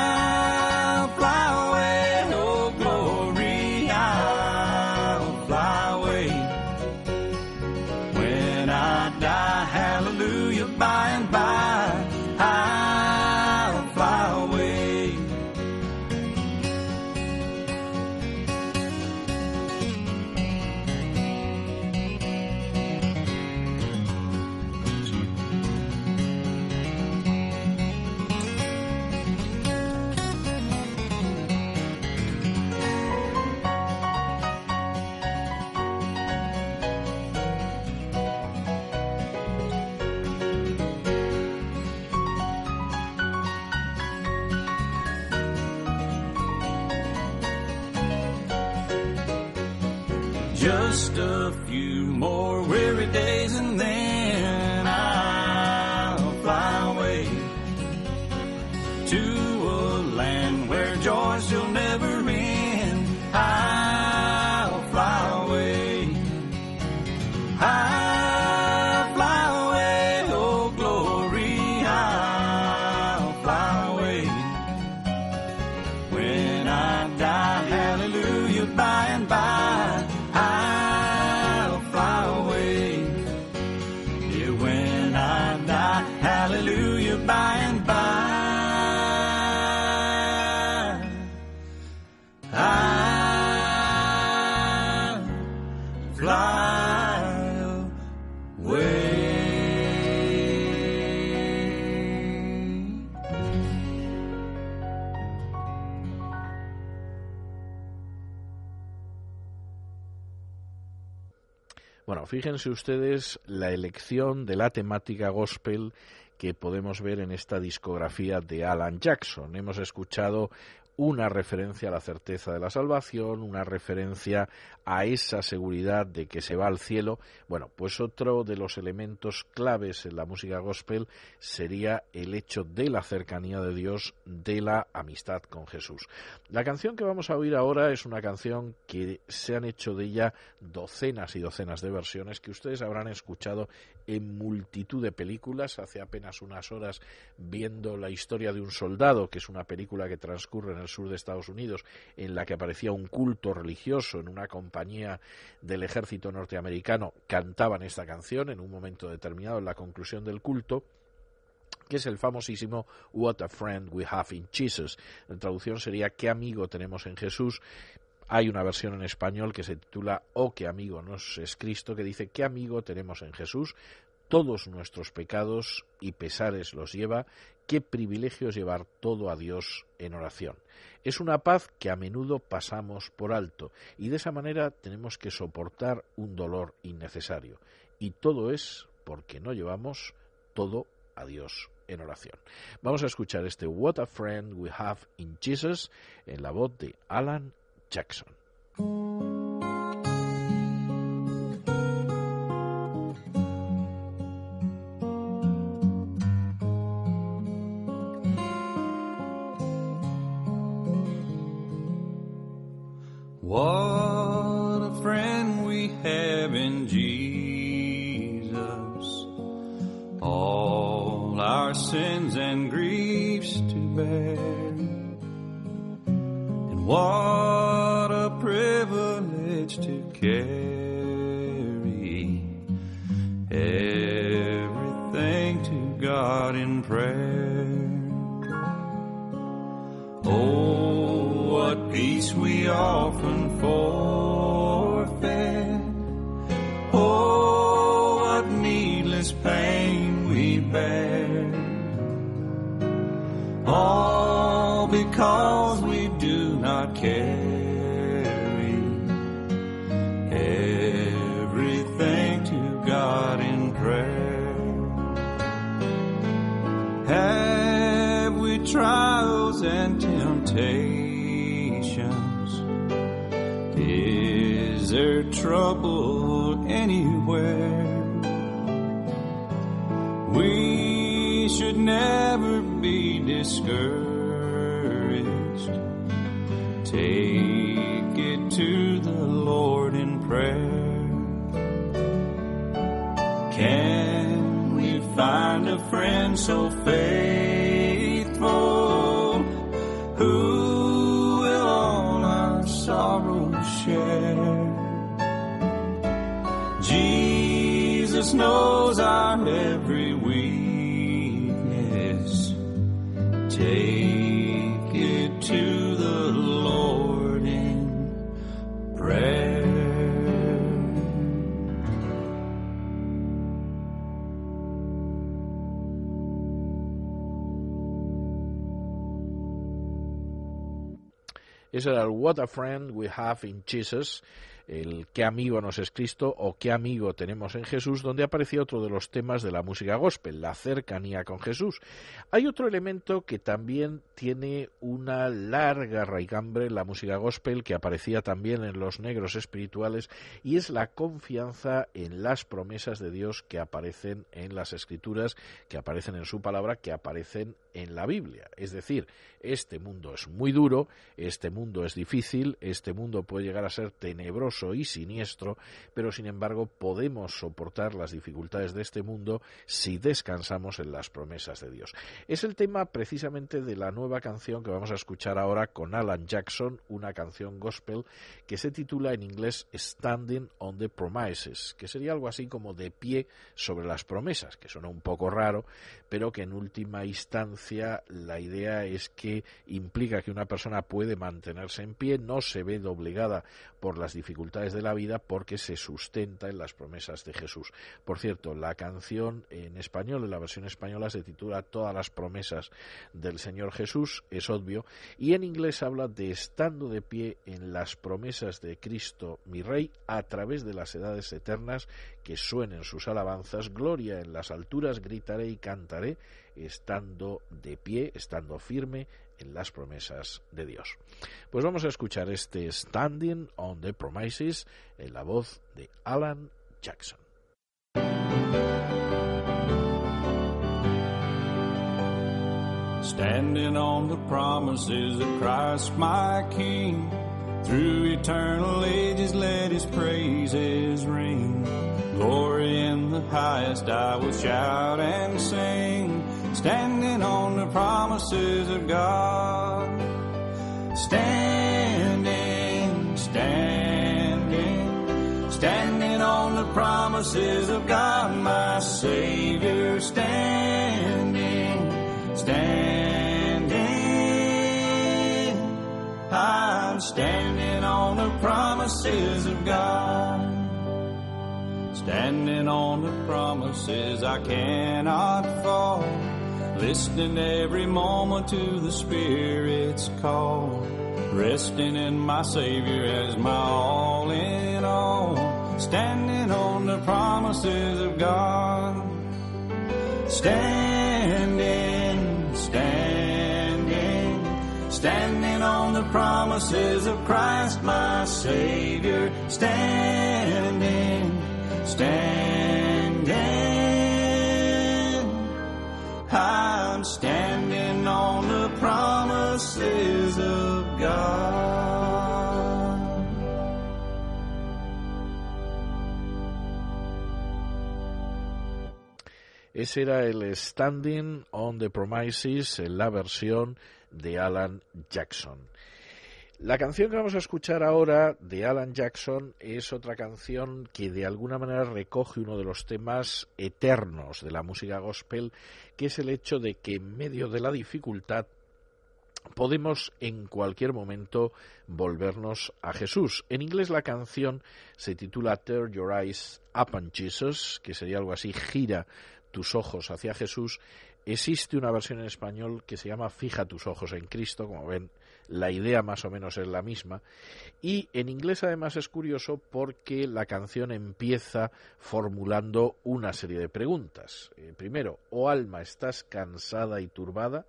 stuff fíjense ustedes la elección de la temática gospel que podemos ver en esta discografía de Alan Jackson. Hemos escuchado una referencia a la certeza de la salvación, una referencia a esa seguridad de que se va al cielo. Bueno, pues otro de los elementos claves en la música gospel sería el hecho de la cercanía de Dios, de la amistad con Jesús. La canción que vamos a oír ahora es una canción que se han hecho de ella docenas y docenas de versiones que ustedes habrán escuchado en multitud de películas. Hace apenas unas horas viendo la historia de un soldado, que es una película que transcurre en sur de Estados Unidos, en la que aparecía un culto religioso en una compañía del ejército norteamericano, cantaban esta canción en un momento determinado, en la conclusión del culto que es el famosísimo What a Friend We Have in Jesus. En traducción sería ¿Qué amigo tenemos en Jesús? Hay una versión en español que se titula Oh, qué amigo nos es Cristo, que dice ¿Qué amigo tenemos en Jesús? Todos nuestros pecados y pesares los lleva. Qué privilegio es llevar todo a Dios en oración. Es una paz que a menudo pasamos por alto y de esa manera tenemos que soportar un dolor innecesario. Y todo es porque no llevamos todo a Dios en oración. Vamos a escuchar este What a Friend We Have in Jesus en la voz de Alan Jackson. Peace we often forfeit. Discouraged. El What a Friend We Have in Jesus, el qué amigo nos es Cristo o qué amigo tenemos en Jesús, donde aparecía otro de los temas de la música gospel, la cercanía con Jesús. Hay otro elemento que también tiene una larga raigambre en la música gospel, que aparecía también en los negros espirituales, y es la confianza en las promesas de Dios que aparecen en las escrituras, que aparecen en su palabra, que aparecen en la Biblia. Es decir, este mundo es muy duro, este mundo es difícil, este mundo puede llegar a ser tenebroso y siniestro, pero sin embargo podemos soportar las dificultades de este mundo si descansamos en las promesas de Dios. Es el tema precisamente de la nueva canción que vamos a escuchar ahora con Alan Jackson, una canción gospel que se titula en inglés Standing on the Promises, que sería algo así como de pie sobre las promesas, que suena un poco raro, pero que en última instancia la idea es que implica que una persona puede mantenerse en pie, no se ve doblegada por las dificultades de la vida porque se sustenta en las promesas de Jesús. Por cierto, la canción en español, en la versión española, se titula Todas las promesas del Señor Jesús, es obvio, y en inglés habla de estando de pie en las promesas de Cristo, mi Rey, a través de las edades eternas, que suenen sus alabanzas, gloria en las alturas, gritaré y cantaré, estando de pie, estando firme en las promesas de Dios. Pues vamos a escuchar este Standing on the Promises en la voz de Alan Jackson. Standing on the promises of Christ my King. Through eternal ages let his praises ring. Glory in the highest I will shout and sing. Standing on the promises of God. Standing, standing, standing on the promises of God, my Savior. Standing, standing. I'm standing on the promises of God. Standing on the promises I cannot fall. Listening every moment to the Spirit's call. Resting in my Savior as my all in all. Standing on the promises of God. Standing, standing, standing on the promises of Christ my Savior. Standing, standing. Standing on the promises of God. Ese era el Standing on the Promises en la versión de Alan Jackson. La canción que vamos a escuchar ahora de Alan Jackson es otra canción que de alguna manera recoge uno de los temas eternos de la música gospel que es el hecho de que en medio de la dificultad podemos en cualquier momento volvernos a Jesús. En inglés la canción se titula Turn Your Eyes Upon Jesus, que sería algo así, gira tus ojos hacia Jesús. Existe una versión en español que se llama Fija tus ojos en Cristo, como ven, la idea más o menos es la misma. Y en inglés además es curioso porque la canción empieza formulando una serie de preguntas. Eh, primero, oh alma, ¿estás cansada y turbada?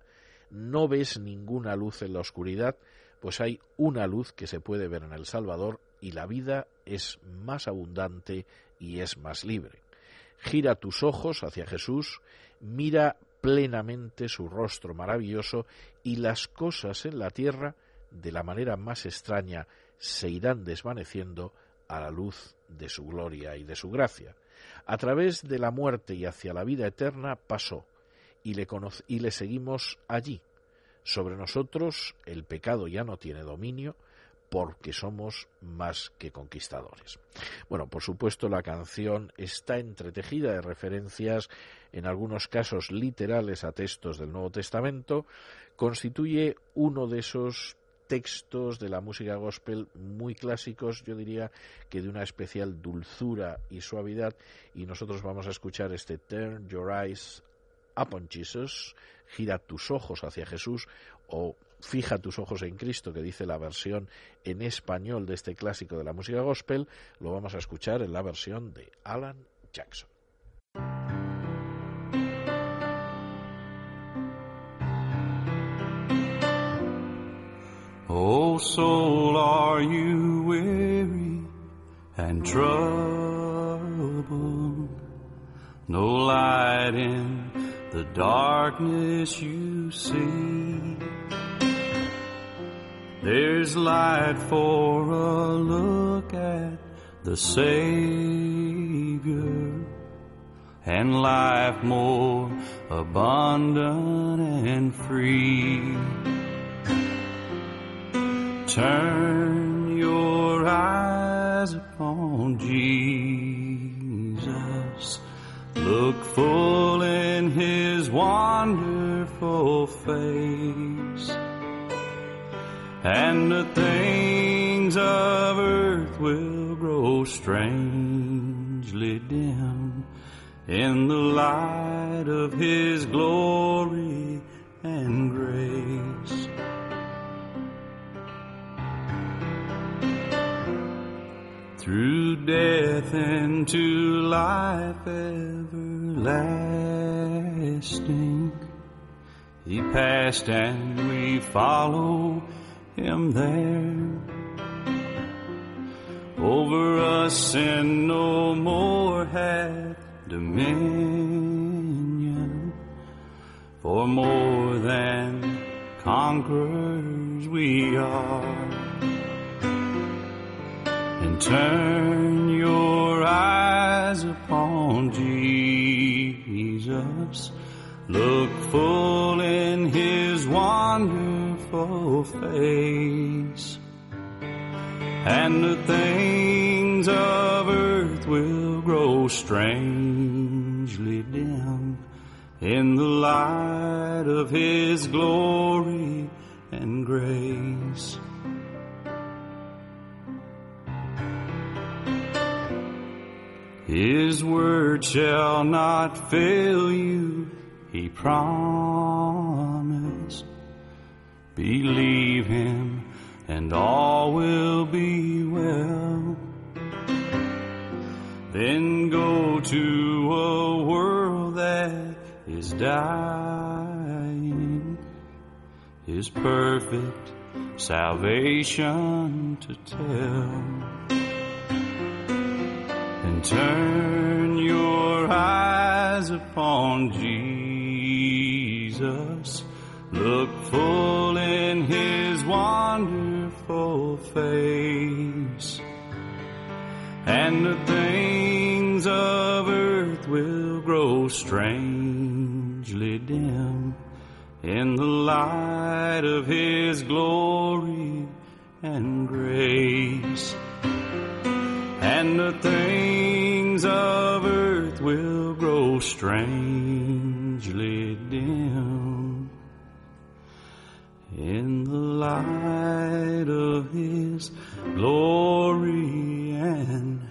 ¿No ves ninguna luz en la oscuridad? Pues hay una luz que se puede ver en el Salvador y la vida es más abundante y es más libre. Gira tus ojos hacia Jesús, mira plenamente su rostro maravilloso y las cosas en la tierra, de la manera más extraña, se irán desvaneciendo a la luz de su gloria y de su gracia. A través de la muerte y hacia la vida eterna pasó, y le, y le seguimos allí. Sobre nosotros el pecado ya no tiene dominio, porque somos más que conquistadores. Bueno, por supuesto la canción está entretejida de referencias, en algunos casos literales, a textos del Nuevo Testamento, constituye uno de esos textos de la música gospel muy clásicos, yo diría que de una especial dulzura y suavidad, y nosotros vamos a escuchar este Turn Your Eyes Upon Jesus, gira tus ojos hacia Jesús, o Fija tus ojos en Cristo, que dice la versión en español de este clásico de la música gospel, lo vamos a escuchar en la versión de Alan Jackson. Oh, soul, are you weary and troubled? No light in the darkness you see. There's light for a look at the Savior and life more abundant and free. Turn your eyes upon Jesus. Look full in his wonderful face. And the things of earth will grow strangely dim in the light of his glory and grace. through death into life everlasting. He passed and we follow him there. Over us and no more hath dominion, for more than conquerors we are and turn your eyes upon Jesus. Look full in his face, and the things of earth will grow strangely dim in the light of his glory and grace. His word shall not fail you, he promised. Believe him and all will be well. Then go to a world that is dying, his perfect salvation to tell and turn your eyes upon Jesus. Look full in his wonderful face, and the things of earth will grow strangely dim in the light of His glory and grace. And the things of earth will grow strangely dim in the light of His glory and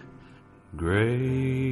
grace.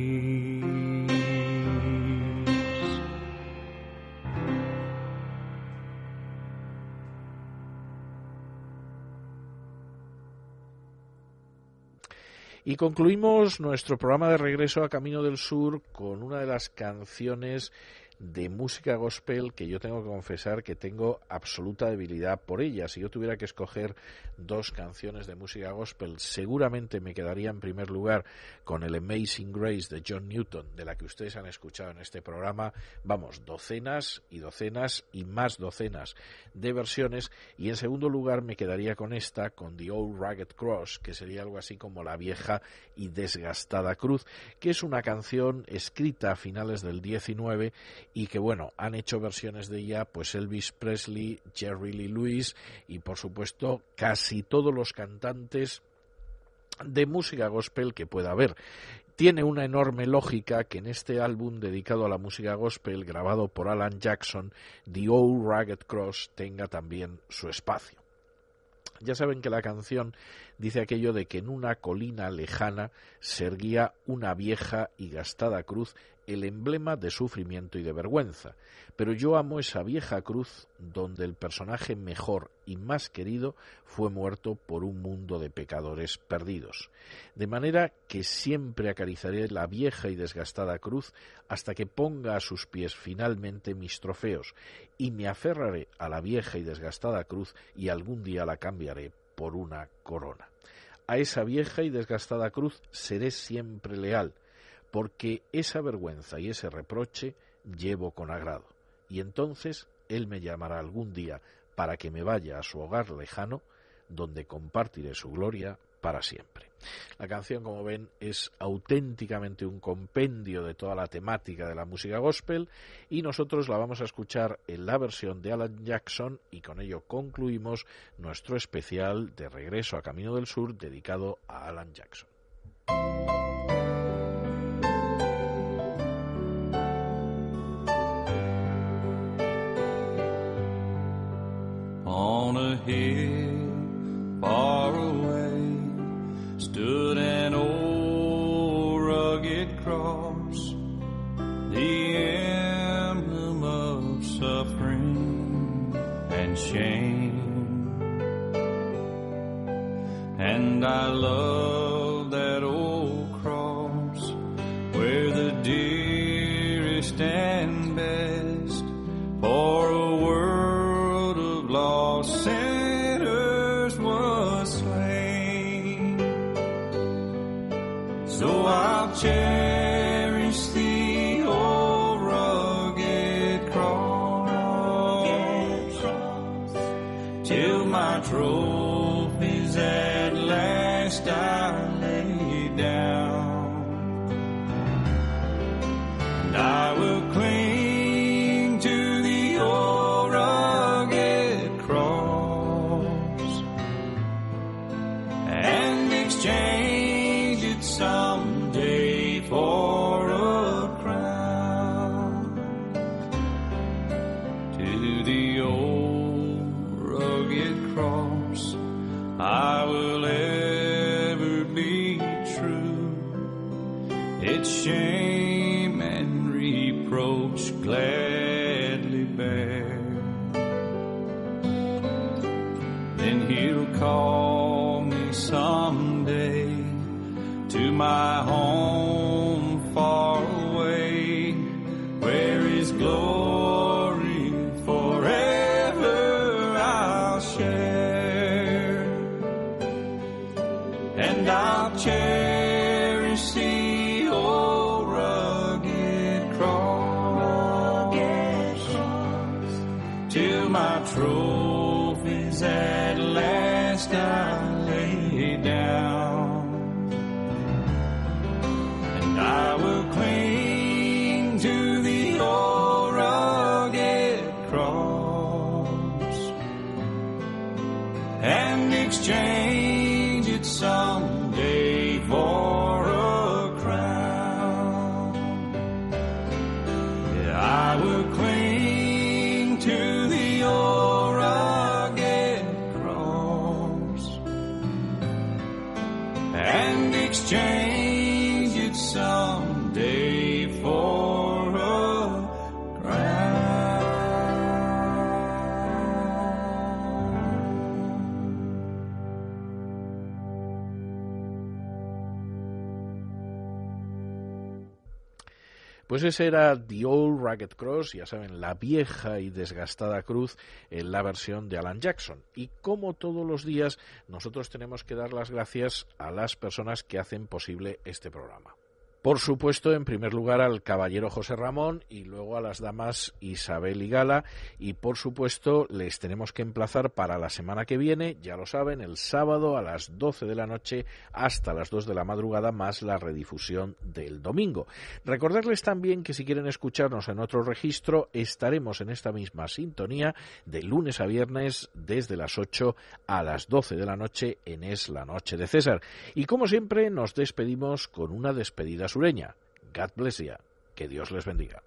Y concluimos nuestro programa de regreso a Camino del Sur con una de las canciones de música gospel que yo tengo que confesar que tengo absoluta debilidad por ella. Si yo tuviera que escoger dos canciones de música gospel, seguramente me quedaría en primer lugar con el Amazing Grace de John Newton, de la que ustedes han escuchado en este programa, vamos, docenas y docenas y más docenas de versiones. Y en segundo lugar me quedaría con esta, con The Old Ragged Cross, que sería algo así como la vieja y desgastada cruz, que es una canción escrita a finales del 19 y que bueno, han hecho versiones de ella pues Elvis Presley, Jerry Lee Lewis y por supuesto casi todos los cantantes de música gospel que pueda haber. Tiene una enorme lógica que en este álbum dedicado a la música gospel grabado por Alan Jackson, The Old Ragged Cross tenga también su espacio. Ya saben que la canción dice aquello de que en una colina lejana se erguía una vieja y gastada cruz, el emblema de sufrimiento y de vergüenza. Pero yo amo esa vieja cruz donde el personaje mejor y más querido fue muerto por un mundo de pecadores perdidos. De manera que siempre acariciaré la vieja y desgastada cruz hasta que ponga a sus pies finalmente mis trofeos, y me aferraré a la vieja y desgastada cruz y algún día la cambiaré por una corona. A esa vieja y desgastada cruz seré siempre leal, porque esa vergüenza y ese reproche llevo con agrado. Y entonces Él me llamará algún día para que me vaya a su hogar lejano, donde compartiré su gloria para siempre. La canción, como ven, es auténticamente un compendio de toda la temática de la música gospel y nosotros la vamos a escuchar en la versión de Alan Jackson y con ello concluimos nuestro especial de regreso a Camino del Sur dedicado a Alan Jackson. Hill far away stood an old rugged cross, the emblem of suffering and shame. And I love change. Pues ese era The Old Ragged Cross, ya saben, la vieja y desgastada cruz en la versión de Alan Jackson. Y como todos los días, nosotros tenemos que dar las gracias a las personas que hacen posible este programa. Por supuesto, en primer lugar al caballero José Ramón y luego a las damas Isabel y Gala. Y por supuesto, les tenemos que emplazar para la semana que viene, ya lo saben, el sábado a las 12 de la noche hasta las 2 de la madrugada, más la redifusión del domingo. Recordarles también que si quieren escucharnos en otro registro, estaremos en esta misma sintonía de lunes a viernes desde las 8 a las 12 de la noche en Es la Noche de César. Y como siempre, nos despedimos con una despedida sureña. God bless you. Que Dios les bendiga.